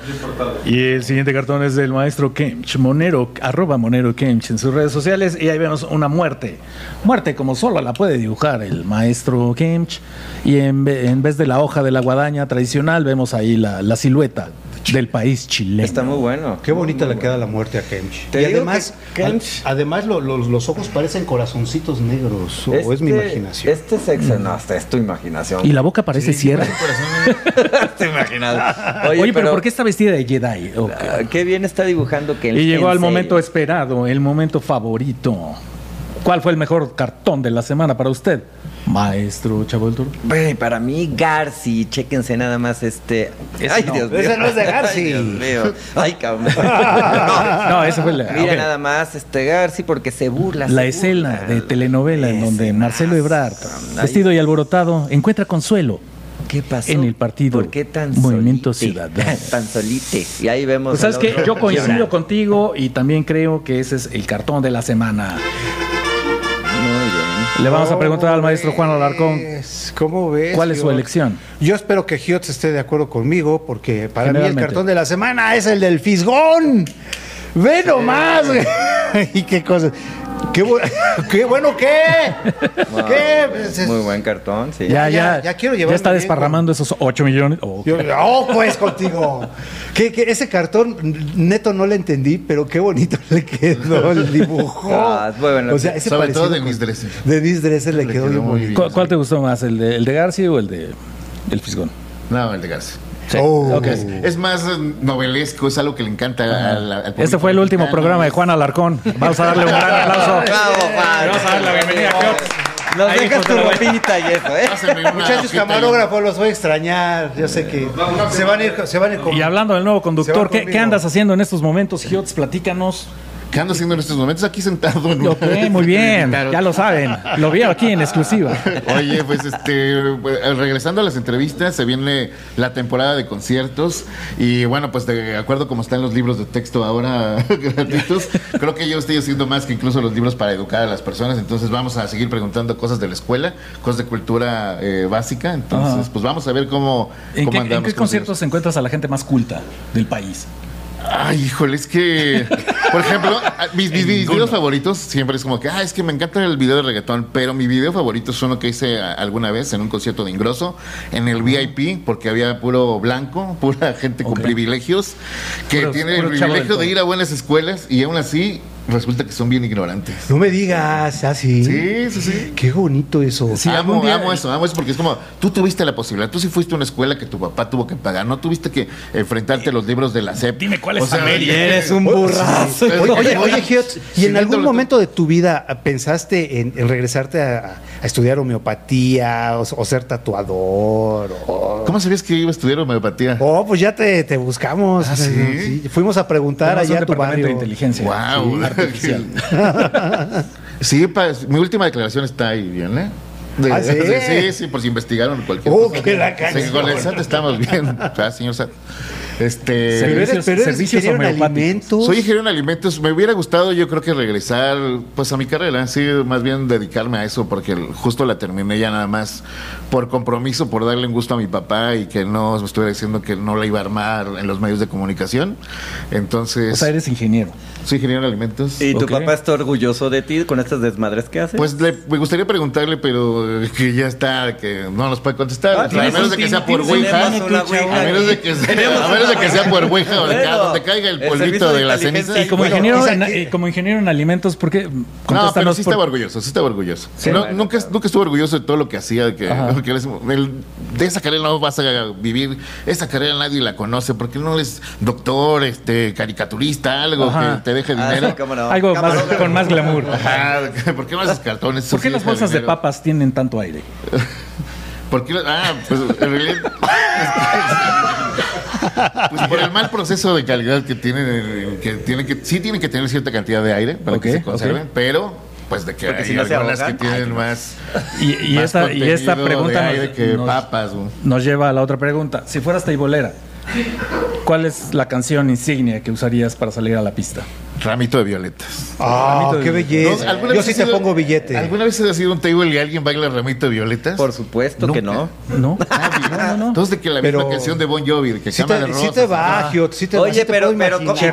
[SPEAKER 2] Y el siguiente cartón es del maestro Kemch, Monero, arroba Monero Kemch en sus redes sociales. Y ahí vemos una muerte. Muerte como solo la puede dibujar el maestro Kemch. Y en, en vez de la hoja de la guadaña tradicional, vemos ahí la, la silueta del país chileno.
[SPEAKER 4] Está muy bueno.
[SPEAKER 3] Qué bonita le queda la muerte a Kench.
[SPEAKER 4] Te
[SPEAKER 3] y además,
[SPEAKER 4] que Kench-
[SPEAKER 3] al- además lo- lo- los ojos parecen corazoncitos negros. O es mi
[SPEAKER 4] Este-
[SPEAKER 3] imaginación.
[SPEAKER 4] Este sexo, no, esta es tu imaginación.
[SPEAKER 2] Y la boca parece cierra. [LAUGHS]
[SPEAKER 4] tu imaginación.
[SPEAKER 2] Oye, pero, ¿por qué está vestida de Jedi?
[SPEAKER 4] Ah, Qué bien está dibujando que
[SPEAKER 2] Y llegó al momento esperado, el momento favorito. ¿Cuál fue el mejor cartón de la semana para usted, maestro Chavo del Toro?
[SPEAKER 4] Güey, para mí, Garci, chéquense nada más este.
[SPEAKER 2] Ese
[SPEAKER 4] Ay,
[SPEAKER 2] no.
[SPEAKER 4] Dios mío.
[SPEAKER 3] Ese no es de [LAUGHS] Garci.
[SPEAKER 4] Ay, Dios mío. Ay, cabrón. [LAUGHS]
[SPEAKER 2] No, ese fue el-
[SPEAKER 4] Mira nada más este Garci porque se burla.
[SPEAKER 2] La
[SPEAKER 4] se
[SPEAKER 2] escena
[SPEAKER 4] burla.
[SPEAKER 2] de telenovela en donde. Marcelo Ebrard, vestido y alborotado, encuentra consuelo.
[SPEAKER 4] ¿Qué pasó?
[SPEAKER 2] en el partido
[SPEAKER 4] ¿Por qué tan
[SPEAKER 2] Movimiento
[SPEAKER 4] solite?
[SPEAKER 2] Ciudadano. [LAUGHS]
[SPEAKER 4] tan solite. Y ahí vemos.
[SPEAKER 2] Pues sabes
[SPEAKER 4] otro.
[SPEAKER 2] yo coincido contigo y también creo que ese es el cartón de la semana.
[SPEAKER 4] Muy bien.
[SPEAKER 2] Le vamos a preguntar al maestro Juan
[SPEAKER 3] ¿Cómo
[SPEAKER 2] Alarcón
[SPEAKER 3] ves? ¿Cómo ves?
[SPEAKER 2] cuál es su elección.
[SPEAKER 3] Yo espero que Giotz esté de acuerdo conmigo, porque para mí el cartón de la semana es el del Fisgón. Ve nomás, güey. [LAUGHS] y qué cosas. Qué, bu- [LAUGHS] qué bueno, ¿qué?
[SPEAKER 4] Wow.
[SPEAKER 3] ¿Qué? Pues es-
[SPEAKER 4] Muy buen cartón, sí.
[SPEAKER 2] Ya,
[SPEAKER 3] ya,
[SPEAKER 2] ya,
[SPEAKER 3] ya quiero
[SPEAKER 2] ya está desparramando esos 8 millones. Oh,
[SPEAKER 3] Yo- oh, pues contigo. Que, que ese cartón neto no le entendí, pero qué bonito le quedó el dibujo.
[SPEAKER 4] Ah, es muy bueno.
[SPEAKER 3] O sea, ese
[SPEAKER 1] Sobre
[SPEAKER 3] parecido
[SPEAKER 1] todo de Miss Dresser.
[SPEAKER 3] De Miss Dresser le,
[SPEAKER 1] Le
[SPEAKER 3] quedó,
[SPEAKER 1] muy bien.
[SPEAKER 2] ¿Cuál, cuál te gustó más, el de, el de García o el de El Fisgón?
[SPEAKER 1] No, el de Garza.
[SPEAKER 2] Sí,
[SPEAKER 3] Oh.
[SPEAKER 1] Es, es más eh, novelesco, es algo que le encanta al, al público
[SPEAKER 2] Este fue el último
[SPEAKER 1] mexicano.
[SPEAKER 2] programa de Juan Alarcón. Vamos a darle un gran aplauso. [LAUGHS]
[SPEAKER 4] Bravo, Juan.
[SPEAKER 2] Vamos a darle la bienvenida a Giotz.
[SPEAKER 4] Nos
[SPEAKER 2] Ahí,
[SPEAKER 4] dejas tu ropita y eso, ¿eh?
[SPEAKER 3] Muchachos camarógrafos, los voy a extrañar. Yo sé que se van a ir, se van a ir con-
[SPEAKER 2] Y hablando del nuevo conductor, ¿qué, qué andas haciendo en estos momentos, Giotz? Platícanos.
[SPEAKER 1] ¿Qué ando haciendo en estos momentos? Aquí sentado en una-
[SPEAKER 2] muy bien. Ya lo saben. Lo veo aquí en exclusiva.
[SPEAKER 1] Oye, pues este, pues, regresando a las entrevistas, se viene la temporada de conciertos y bueno, pues de acuerdo como están los libros de texto ahora [LAUGHS] gratuitos, creo que yo estoy haciendo más que incluso los libros para educar a las personas, entonces vamos a seguir preguntando cosas de la escuela, cosas de cultura eh, básica, entonces pues vamos a ver cómo,
[SPEAKER 2] ¿En
[SPEAKER 1] cómo
[SPEAKER 2] qué, en qué
[SPEAKER 1] con
[SPEAKER 2] conciertos encuentras a la gente más culta del país?
[SPEAKER 1] Ay, híjole, es que, por ejemplo, mis, mis- mis videos favoritos siempre es como que, ah, es que me encanta el video de reggaetón, pero mi video favorito es uno que hice alguna vez en un concierto de Ingrosso, en el VIP, porque había puro blanco, [LAUGHS] pura gente con privilegios, que tiene el privilegio de ir a buenas escuelas y aún así resulta que son bien ignorantes.
[SPEAKER 3] No me digas, así.
[SPEAKER 1] Sí, sí, sí.
[SPEAKER 3] Qué bonito eso.
[SPEAKER 2] Sí,
[SPEAKER 1] amo,
[SPEAKER 2] algún día-
[SPEAKER 1] amo eso, amo eso porque es como, tú tuviste la posibilidad, tú sí fuiste a una escuela que tu papá tuvo que pagar, no tuviste que enfrentarte a los libros de la SEP.
[SPEAKER 2] Dime cuál es
[SPEAKER 1] O sea,
[SPEAKER 2] América.
[SPEAKER 4] Eres un burrazo.
[SPEAKER 3] Oye, oye, oye, Giot, ¿y en algún momento de tu vida pensaste en, en regresarte a, a estudiar homeopatía o, o ser tatuador? O...
[SPEAKER 1] ¿Cómo sabías que iba a estudiar homeopatía?
[SPEAKER 3] Oh, pues ya te, te buscamos.
[SPEAKER 1] ¿Ah, sí?
[SPEAKER 3] Fuimos a preguntar allá a tu barrio.
[SPEAKER 2] de inteligencia
[SPEAKER 1] Wow.
[SPEAKER 2] Artificial. [LAUGHS]
[SPEAKER 1] Sí, pa- mi última declaración está ahí bien, ¿eh? De-
[SPEAKER 3] ¿Ah, sí?
[SPEAKER 1] de- sí, sí, por si investigaron cualquier
[SPEAKER 3] Oh,
[SPEAKER 1] cosa.
[SPEAKER 3] que la
[SPEAKER 1] Sí, con el SAT estamos bien. Ah, señor SAT. Este.
[SPEAKER 2] Servicios-
[SPEAKER 3] pero eres
[SPEAKER 2] servicios
[SPEAKER 3] ingeniero en
[SPEAKER 2] homeopáticos.
[SPEAKER 3] alimentos.
[SPEAKER 1] Soy ingeniero en alimentos. Me hubiera gustado, yo creo que regresar pues a mi carrera, sí, más bien dedicarme a eso, porque justo la terminé ya nada más por compromiso, por darle un gusto a mi papá y que no me estuviera diciendo que no la iba a armar en los medios de comunicación. Entonces,
[SPEAKER 2] O sea, eres ingeniero.
[SPEAKER 1] soy ingeniero en alimentos.
[SPEAKER 4] ¿Y tu papá está orgulloso de ti con estas desmadres que haces?
[SPEAKER 1] Pues le- me gustaría preguntarle, pero eh, que ya está, que no nos puede contestar.
[SPEAKER 4] Ah,
[SPEAKER 1] O sea, a
[SPEAKER 4] ¿tienes
[SPEAKER 1] menos de que sea por Ouija. A menos de que sea, Menos de que sea
[SPEAKER 4] Ouija
[SPEAKER 1] o de que
[SPEAKER 4] Bueno,
[SPEAKER 1] donde caiga el polvito de
[SPEAKER 4] de
[SPEAKER 1] la ceniza.
[SPEAKER 2] Y como,
[SPEAKER 3] Bueno,
[SPEAKER 2] ingeniero, en,
[SPEAKER 3] que-
[SPEAKER 2] eh, como ingeniero en alimentos, ¿por qué?
[SPEAKER 1] No, pero sí
[SPEAKER 2] por-
[SPEAKER 1] estaba orgulloso, sí estaba orgulloso.
[SPEAKER 2] Sí.
[SPEAKER 1] No,
[SPEAKER 4] Bueno,
[SPEAKER 1] nunca,
[SPEAKER 4] claro.
[SPEAKER 1] nunca estuve orgulloso de todo lo que hacía, de que, porque les- el- de esa carrera no vas a vivir, esa carrera nadie la conoce, porque no eres doctor, este, caricaturista, algo
[SPEAKER 2] Ajá.
[SPEAKER 1] que te deje
[SPEAKER 4] Ah,
[SPEAKER 1] dinero.
[SPEAKER 4] sí, cómo no.
[SPEAKER 2] Algo más, con más glamour.
[SPEAKER 1] Ajá, [LAUGHS] ¿por qué no haces cartones?
[SPEAKER 2] ¿Por qué
[SPEAKER 1] sí
[SPEAKER 2] las bolsas de papas tienen tanto aire? [LAUGHS]
[SPEAKER 1] ¿Por qué? Ah, pues en realidad. [LAUGHS] Pues por el mal proceso de calidad que tienen, eh, que tienen que, sí tienen que tener cierta cantidad de aire para que se conserven, pero pues de que
[SPEAKER 4] Porque
[SPEAKER 1] hay
[SPEAKER 4] si no
[SPEAKER 1] algunas que tienen más,
[SPEAKER 2] Y, y
[SPEAKER 1] más
[SPEAKER 2] esta, y esta pregunta
[SPEAKER 1] de aire
[SPEAKER 2] nos,
[SPEAKER 1] que
[SPEAKER 2] nos-
[SPEAKER 1] papas.
[SPEAKER 2] nos lleva a la otra pregunta. Si fueras teibolera, ¿cuál es la canción insignia que usarías para salir a la pista?
[SPEAKER 1] Ramito de violetas.
[SPEAKER 3] Ah, qué belleza.
[SPEAKER 1] ¿No? ¿Alguna
[SPEAKER 3] Yo
[SPEAKER 1] vez
[SPEAKER 3] sí
[SPEAKER 1] has
[SPEAKER 3] te pongo billete.
[SPEAKER 1] ¿Alguna vez has ido a un table y alguien baila Ramito de violetas?
[SPEAKER 4] Por supuesto que no.
[SPEAKER 2] ¿No? no, no, no.
[SPEAKER 1] Entonces de que la
[SPEAKER 3] Pero-
[SPEAKER 1] misma canción de Bon Jovi, de que
[SPEAKER 3] Sí
[SPEAKER 1] cama de rosas.
[SPEAKER 3] sí te va. Giot, sí te va, sí
[SPEAKER 4] Oye,
[SPEAKER 3] te
[SPEAKER 4] pero,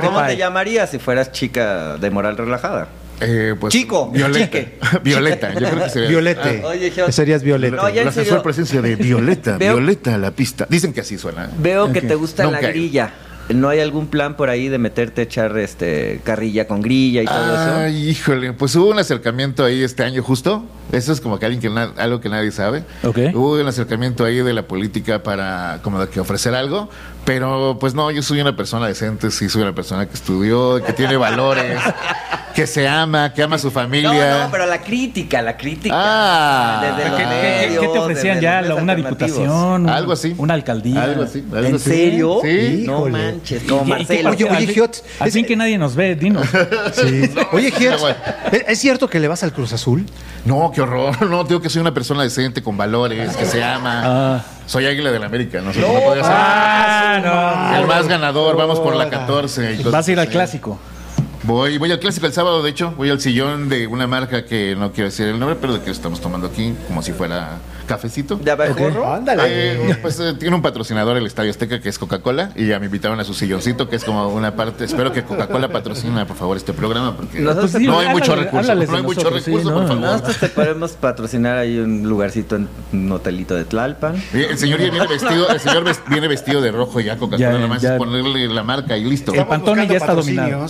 [SPEAKER 4] ¿cómo, te llamarías si fueras chica de moral relajada?
[SPEAKER 1] Eh, pues,
[SPEAKER 4] Chico,
[SPEAKER 1] Violeta.
[SPEAKER 4] chique. [LAUGHS]
[SPEAKER 1] Violeta, yo creo que sería.
[SPEAKER 3] Violete.
[SPEAKER 4] Ah, oye.
[SPEAKER 3] Serías Violeta.
[SPEAKER 4] No,
[SPEAKER 1] la sensual presencia de Violeta, [LAUGHS]
[SPEAKER 4] Veo-
[SPEAKER 1] Violeta a la pista. Dicen que así suena.
[SPEAKER 4] Veo que te gusta
[SPEAKER 1] Nunca
[SPEAKER 4] la grilla. ¿No hay algún plan por ahí de meterte a echar este carrilla con grilla y todo eso?
[SPEAKER 1] Ay, híjole, pues hubo un acercamiento ahí este año justo. Eso es como que alguien que na- algo que nadie sabe.
[SPEAKER 2] Ok.
[SPEAKER 1] Hubo un acercamiento ahí de la política para como de que ofrecer algo, pero pues no, yo soy una persona decente, sí soy una persona que estudió, que tiene valores, [LAUGHS] que se ama, que ama a su familia.
[SPEAKER 4] No, no, pero la crítica, la crítica.
[SPEAKER 1] Ah.
[SPEAKER 4] Desde los
[SPEAKER 2] ¿Qué,
[SPEAKER 4] medios,
[SPEAKER 2] te ofrecían
[SPEAKER 4] desde
[SPEAKER 2] ya? ¿Una diputación? un-
[SPEAKER 1] Algo así.
[SPEAKER 2] ¿Una alcaldía?
[SPEAKER 1] Algo así. algo
[SPEAKER 4] ¿En
[SPEAKER 1] así.
[SPEAKER 4] serio?
[SPEAKER 1] Sí.
[SPEAKER 4] No manches,
[SPEAKER 2] ¿Y
[SPEAKER 4] como Marcelo.
[SPEAKER 3] Oye, oye, Giot, es-
[SPEAKER 2] fin que nadie nos ve, dinos. [LAUGHS]
[SPEAKER 3] Sí. Oye, Giot. ¿es- ¿es cierto que le vas al Cruz Azul?
[SPEAKER 1] No, qué horror. [LAUGHS] No, digo que soy una persona decente, con valores, que se ama.
[SPEAKER 2] Ah.
[SPEAKER 1] Soy águila del América, no sé cómo podría ser.
[SPEAKER 2] Ah,
[SPEAKER 1] El más ganador, vamos por la 14. y
[SPEAKER 2] no.
[SPEAKER 1] cosas
[SPEAKER 2] Vas a ir al clásico.
[SPEAKER 1] Voy, voy al clásico el sábado, de hecho. Voy al sillón de una marca que no quiero decir el nombre, pero de que estamos tomando aquí, como si fuera cafecito.
[SPEAKER 4] ¿De abejorro?
[SPEAKER 3] Ándale.
[SPEAKER 1] Eh, pues eh, tiene un patrocinador el Estadio Azteca que es Coca-Cola y ya me invitaron a su silloncito que es como una parte. Espero que Coca-Cola patrocine por favor este programa porque
[SPEAKER 4] Nosotros
[SPEAKER 2] Pues sí,
[SPEAKER 1] no hay mucho recurso. No hay mucho
[SPEAKER 2] sí,
[SPEAKER 1] recurso,
[SPEAKER 2] no.
[SPEAKER 1] por favor.
[SPEAKER 4] Nosotros te podemos patrocinar ahí un lugarcito en un hotelito de Tlalpan.
[SPEAKER 1] Oye, El señor ya viene vestido, el señor viene vestido de rojo ya Coca-Cola,
[SPEAKER 2] Ya,
[SPEAKER 1] nada más
[SPEAKER 2] ya.
[SPEAKER 1] es ponerle la marca y listo.
[SPEAKER 2] El Pantone ya está dominado.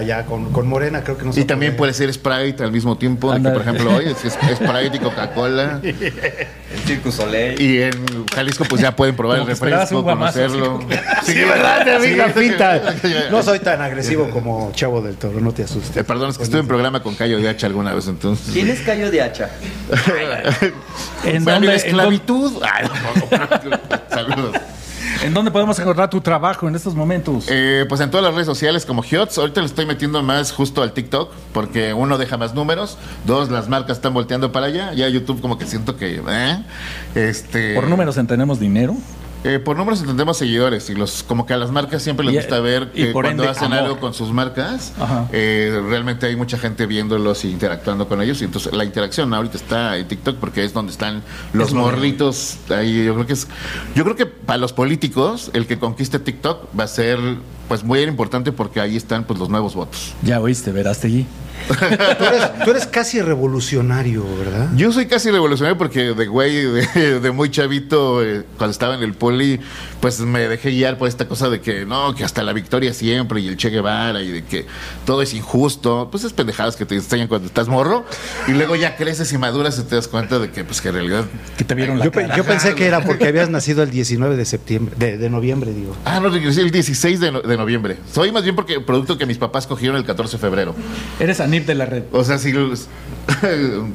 [SPEAKER 3] Ya, con, con Morena creo que no
[SPEAKER 1] Y
[SPEAKER 3] se
[SPEAKER 1] también puede ser Sprite al mismo tiempo, de que, por ejemplo, hoy es, es Sprite y Coca-Cola.
[SPEAKER 4] El Circus Soleil.
[SPEAKER 1] Y en Jalisco pues ya pueden probar
[SPEAKER 2] Como
[SPEAKER 1] el refresco, conocerlo.
[SPEAKER 3] Sí, ¿verdad?
[SPEAKER 1] Sí, sí,
[SPEAKER 3] pinta.
[SPEAKER 1] sí.
[SPEAKER 3] No soy tan agresivo como Chavo del Toro, no te asustes.
[SPEAKER 1] Eh, perdón, es que estuve en programa con Cayo de Hacha alguna vez, entonces.
[SPEAKER 4] ¿Quién es Cayo de Hacha?
[SPEAKER 2] ¿En en,
[SPEAKER 1] esclavitud. Ay, no. Saludos.
[SPEAKER 2] En dónde podemos encontrar tu trabajo en estos momentos?
[SPEAKER 1] Eh, pues en todas las redes sociales como Hiots. Ahorita le estoy metiendo más justo al TikTok porque uno deja más números, dos las marcas están volteando para allá. Ya YouTube como que siento que eh, este
[SPEAKER 2] ¿Por números entendemos dinero?
[SPEAKER 1] Eh, por números entendemos seguidores y los como que a las marcas siempre les
[SPEAKER 2] Y-
[SPEAKER 1] gusta ver
[SPEAKER 2] y
[SPEAKER 1] que cuando
[SPEAKER 2] ende,
[SPEAKER 1] hacen
[SPEAKER 2] amor.
[SPEAKER 1] algo con sus marcas eh, realmente hay mucha gente viéndolos e interactuando con ellos y entonces la interacción ahorita está en TikTok porque es donde están los
[SPEAKER 2] Es
[SPEAKER 1] morritos ahí yo creo que es yo creo que para los políticos el que conquiste TikTok va a ser pues muy importante porque ahí están pues los nuevos votos.
[SPEAKER 2] Ya oíste, Verástegui.
[SPEAKER 3] Tú eres, tú eres casi revolucionario, ¿verdad?
[SPEAKER 1] Yo soy casi revolucionario porque de güey, de, de muy chavito, eh, cuando estaba en el poli, pues me dejé guiar por esta cosa de que no, que hasta la victoria siempre y el Che Guevara y de que todo es injusto. Pues es pendejadas que te enseñan cuando estás morro y luego ya creces y maduras y te das cuenta de que pues que en realidad...
[SPEAKER 2] Que te vieron la
[SPEAKER 3] Yo, pe-
[SPEAKER 2] cara.
[SPEAKER 3] yo pensé que era porque habías [LAUGHS] nacido el 19 de septiembre, de, de noviembre, digo.
[SPEAKER 1] Ah, no, regresé el 16 de, no- de noviembre. Soy más bien porque producto que mis papás cogieron el 14 de febrero.
[SPEAKER 2] Eres Anip de la red.
[SPEAKER 1] O sea, si... los- [LAUGHS]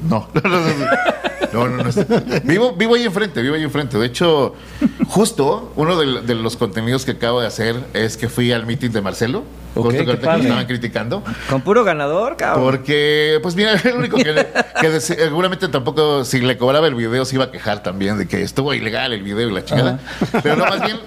[SPEAKER 1] no, no, no, no. No, no, no. Vivo, vivo ahí enfrente, vivo ahí enfrente. De hecho, justo uno de, de los contenidos que acabo de hacer es que fui al meeting de Marcelo.
[SPEAKER 2] Ok,
[SPEAKER 1] justo que que lo estaban criticando.
[SPEAKER 4] Con puro ganador, cabrón.
[SPEAKER 1] Porque, pues mira, [LAUGHS] el único que, que de- seguramente tampoco, si le cobraba el video, se iba a quejar también de que estuvo ilegal el video y la chingada. Pero no, más bien,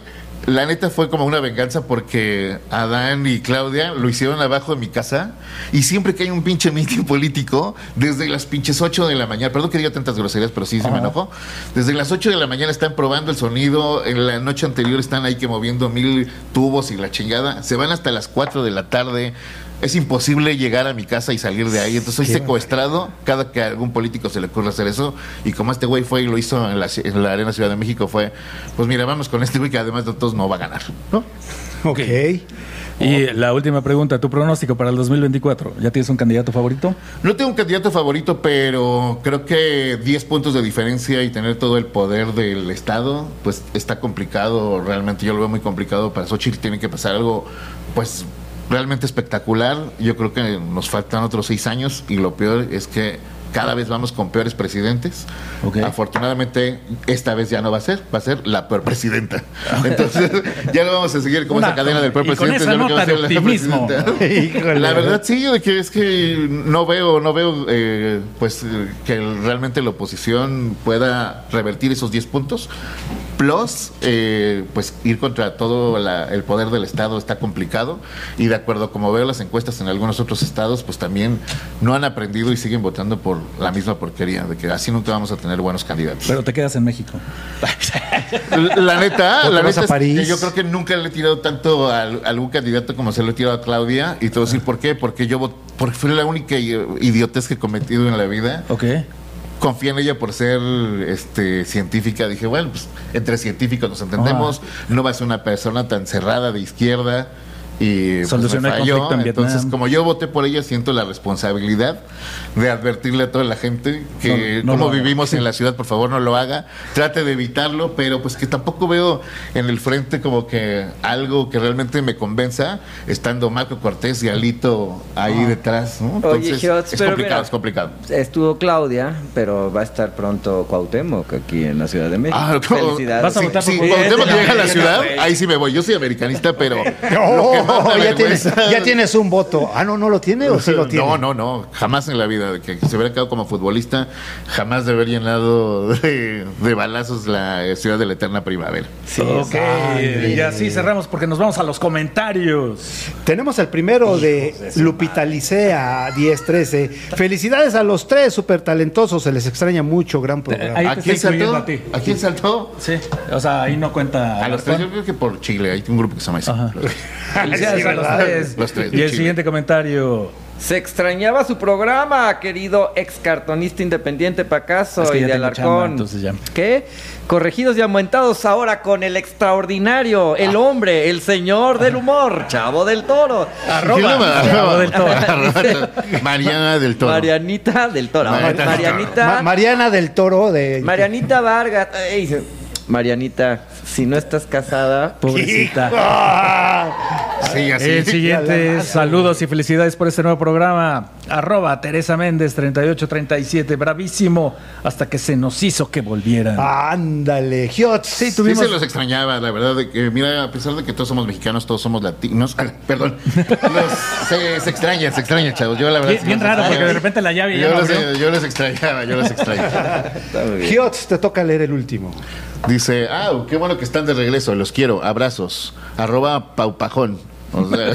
[SPEAKER 1] la neta fue como una venganza porque Adán y Claudia lo hicieron abajo de mi casa y siempre que hay un pinche meeting político, desde las pinches 8 de la mañana, perdón que diga tantas groserías, pero sí se me enojó, desde las 8 de la mañana están probando el sonido, en la noche anterior están ahí que moviendo mil tubos y la chingada, se van hasta las 4 de la tarde. Es imposible llegar a mi casa y salir de ahí. Entonces soy secuestrado cada que a algún político se le ocurre hacer eso. Y como este güey fue y lo hizo en la, en la Arena Ciudad de México, fue, pues mira, vamos con este güey que además de todos no va a ganar. ¿no?
[SPEAKER 3] Ok.
[SPEAKER 2] Y la última pregunta, tu pronóstico para el 2024. ¿Ya tienes un candidato favorito?
[SPEAKER 1] No tengo un candidato favorito, pero creo que 10 puntos de diferencia y tener todo el poder del Estado, pues está complicado. Realmente yo lo veo muy complicado. Para Xochitl tiene que pasar algo, pues realmente espectacular. Yo creo que nos faltan otros seis años y lo peor es que cada vez vamos con peores presidentes. Afortunadamente, esta vez ya no va a ser, va a ser la peor presidenta. [LAUGHS] Entonces, ya no vamos a seguir como
[SPEAKER 2] Una-
[SPEAKER 1] esa cadena del peor
[SPEAKER 2] con
[SPEAKER 1] presidente.
[SPEAKER 2] esa nota de [LAUGHS]
[SPEAKER 1] la verdad sí, que es que no veo, no veo, eh, pues eh, que realmente la oposición pueda revertir esos 10 puntos. Plus, eh, pues ir contra todo la- el poder del Estado está complicado y de acuerdo como veo las encuestas en algunos otros estados, pues también no han aprendido y siguen votando por la misma porquería, de que así nunca vamos a tener buenos candidatos.
[SPEAKER 2] Pero te quedas en México. [LAUGHS]
[SPEAKER 1] La neta,
[SPEAKER 3] ¿O te
[SPEAKER 1] la neta es yo creo que nunca le he tirado tanto a, al- algún candidato como se lo he tirado a Claudia. Y te voy a decir por qué. Porque yo porque fue la única idiotez que he cometido en la vida.
[SPEAKER 2] Ok.
[SPEAKER 1] Confié en ella por ser este, científica. Dije, bueno, pues entre científicos nos entendemos. No va a ser una persona tan cerrada de izquierda. Y pues, me falló.
[SPEAKER 2] en
[SPEAKER 1] Entonces, como yo voté por ella, siento la responsabilidad de advertirle a toda la gente que
[SPEAKER 2] No- no
[SPEAKER 1] como vivimos en la ciudad, por favor, no lo haga. Trate de evitarlo, pero pues que tampoco veo en el frente como que algo que realmente me convenza, estando Marco Cortés y Alito ahí detrás, ¿no?
[SPEAKER 4] Oye,
[SPEAKER 1] Entonces,
[SPEAKER 4] Giotz,
[SPEAKER 1] es complicado,
[SPEAKER 4] mira,
[SPEAKER 1] es complicado.
[SPEAKER 4] Estuvo Claudia, pero va a estar pronto Cuauhtémoc aquí en la Ciudad de México.
[SPEAKER 1] Ah.
[SPEAKER 2] Vas a votar por
[SPEAKER 1] Sí,
[SPEAKER 2] Cuauhtémoc.
[SPEAKER 1] llega a la ciudad, ahí sí me voy. Yo soy americanista, pero [LAUGHS] lo que más me
[SPEAKER 3] Oh, ya, tienes, ya tienes un voto. Ah, no, no lo tiene o sí lo [LAUGHS] tiene.
[SPEAKER 1] No, no, no, jamás en la vida de que se hubiera quedado como futbolista, jamás de haber llenado de, de balazos la ciudad de la eterna primavera.
[SPEAKER 4] Sí,
[SPEAKER 2] ok. Y así cerramos porque nos vamos a los comentarios.
[SPEAKER 3] Tenemos el primero de Lupita Licea 1013. Felicidades a los tres súper talentosos. Se les extraña mucho. Gran programa.
[SPEAKER 2] Ahí
[SPEAKER 1] ¿A quién saltó?
[SPEAKER 2] a ti.
[SPEAKER 1] ¿A quién saltó?
[SPEAKER 2] Sí. O sea, ahí no cuenta.
[SPEAKER 1] A los tres, yo creo que por Chile, hay un grupo que se llama así.
[SPEAKER 2] Felicidades
[SPEAKER 3] Sí,
[SPEAKER 2] a los tres.
[SPEAKER 1] Los tres de
[SPEAKER 2] Y el
[SPEAKER 1] Chile.
[SPEAKER 2] siguiente comentario.
[SPEAKER 4] Se extrañaba su programa, querido ex cartonista independiente Pacaso
[SPEAKER 2] Es que
[SPEAKER 4] y de Alarcón.
[SPEAKER 2] chamba, entonces ya.
[SPEAKER 4] ¿Qué? Corregidos y aumentados ahora con el extraordinario, el hombre, el señor del humor, Chavo del Toro.
[SPEAKER 1] ¿Quién le va?
[SPEAKER 2] Chavo del Toro.
[SPEAKER 1] Mariana del Toro.
[SPEAKER 4] Marianita del Toro.
[SPEAKER 1] Marianita
[SPEAKER 3] Mariana del Toro de.
[SPEAKER 4] Marianita Vargas. Ey, dice, Marianita, si no estás casada,
[SPEAKER 2] Pobrecita.
[SPEAKER 1] Sí, así.
[SPEAKER 2] El siguiente, [LAUGHS] saludos y felicidades por este nuevo programa. Arroba Teresa Méndez 3837, bravísimo, hasta que se nos hizo que volvieran.
[SPEAKER 3] Ándale, Giotz.
[SPEAKER 2] Sí,
[SPEAKER 1] Sí
[SPEAKER 2] tuvimos...
[SPEAKER 1] se los extrañaba, la verdad, de que, mira, a pesar de que todos somos mexicanos, todos somos latinos, perdón, los- se, se extrañan, se extrañan, chavos, yo la verdad...
[SPEAKER 2] Bien,
[SPEAKER 1] sí
[SPEAKER 2] bien raro, porque de repente la llave
[SPEAKER 1] yo los,
[SPEAKER 2] abrió.
[SPEAKER 1] yo los extrañaba, yo los extrañaba. [LAUGHS]
[SPEAKER 3] Giotz, te toca leer el último.
[SPEAKER 1] Dice, ah, qué bueno que están de regreso, los quiero, abrazos. Arroba paupajón. O sea,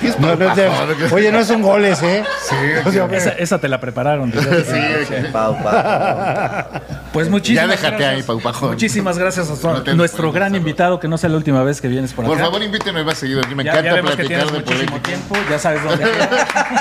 [SPEAKER 1] ¿qué [LAUGHS] es
[SPEAKER 3] No, no te-
[SPEAKER 1] paupajón?
[SPEAKER 3] oye, no es un goles, ¿eh?
[SPEAKER 1] Sí, [LAUGHS]
[SPEAKER 3] O sea,
[SPEAKER 2] Esa, esa te la prepararon. hace-
[SPEAKER 1] sí,
[SPEAKER 4] Pau, pau.
[SPEAKER 2] Pues muchísimas
[SPEAKER 1] Ya déjate
[SPEAKER 2] gracias.
[SPEAKER 1] ahí, Pau Pajón.
[SPEAKER 2] Muchísimas gracias a nuestro gran
[SPEAKER 1] saber.
[SPEAKER 2] invitado, que no sea la última vez que vienes por acá.
[SPEAKER 1] Por favor, invítenme más seguido. A mí me
[SPEAKER 2] ya,
[SPEAKER 1] encanta platicar de política.
[SPEAKER 2] tiempo, ya sabes dónde. [LAUGHS]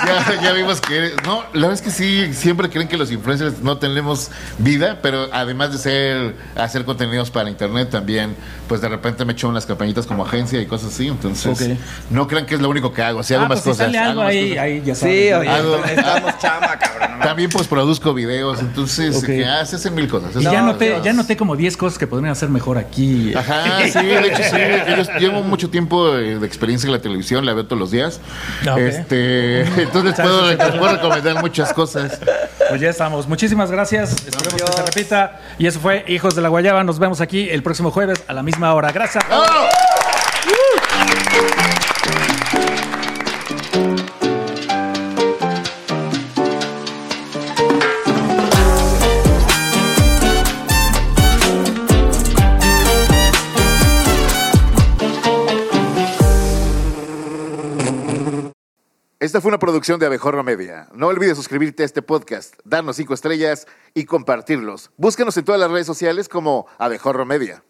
[SPEAKER 1] ya, ya vimos que eres- no, la verdad es que sí, siempre creen que los influencers no tenemos vida, pero además de ser hacer contenidos para internet también, pues de repente me echo unas campañitas como agencia y cosas así, entonces
[SPEAKER 2] Ok.
[SPEAKER 1] no crean que es lo único que hago, sí hago
[SPEAKER 2] Ah,
[SPEAKER 1] más
[SPEAKER 2] pues si
[SPEAKER 1] cosas.
[SPEAKER 2] sale algo
[SPEAKER 1] hago más
[SPEAKER 2] ahí,
[SPEAKER 1] cosas.
[SPEAKER 2] ahí ya sabes.
[SPEAKER 4] Sí, oye,
[SPEAKER 1] Hago-
[SPEAKER 4] necesitamos chama, cabrón.
[SPEAKER 1] También pues produzco videos, entonces
[SPEAKER 2] Ok.
[SPEAKER 1] que, ah, se hacen mil cosas.
[SPEAKER 2] Y ya
[SPEAKER 4] No,
[SPEAKER 2] noté, ya noté como 10 cosas que podrían hacer mejor aquí.
[SPEAKER 1] Ajá, sí, de hecho sí. Yo llevo mucho tiempo eh, de experiencia en la televisión, la veo todos los días.
[SPEAKER 2] Ah, ok.
[SPEAKER 1] Este, entonces les puedo, les puedo recomendar muchas cosas.
[SPEAKER 2] Pues ya estamos. Muchísimas gracias. Esperemos que se repita. Y eso fue Hijos de la Guayaba. Nos vemos aquí el próximo jueves a la misma hora. Gracias. a todos.
[SPEAKER 1] ¡Oh! Esta fue una producción de Abejorro Media. No olvides suscribirte a este podcast, darnos cinco estrellas y compartirlos. Búscanos en todas las redes sociales como Abejorro Media.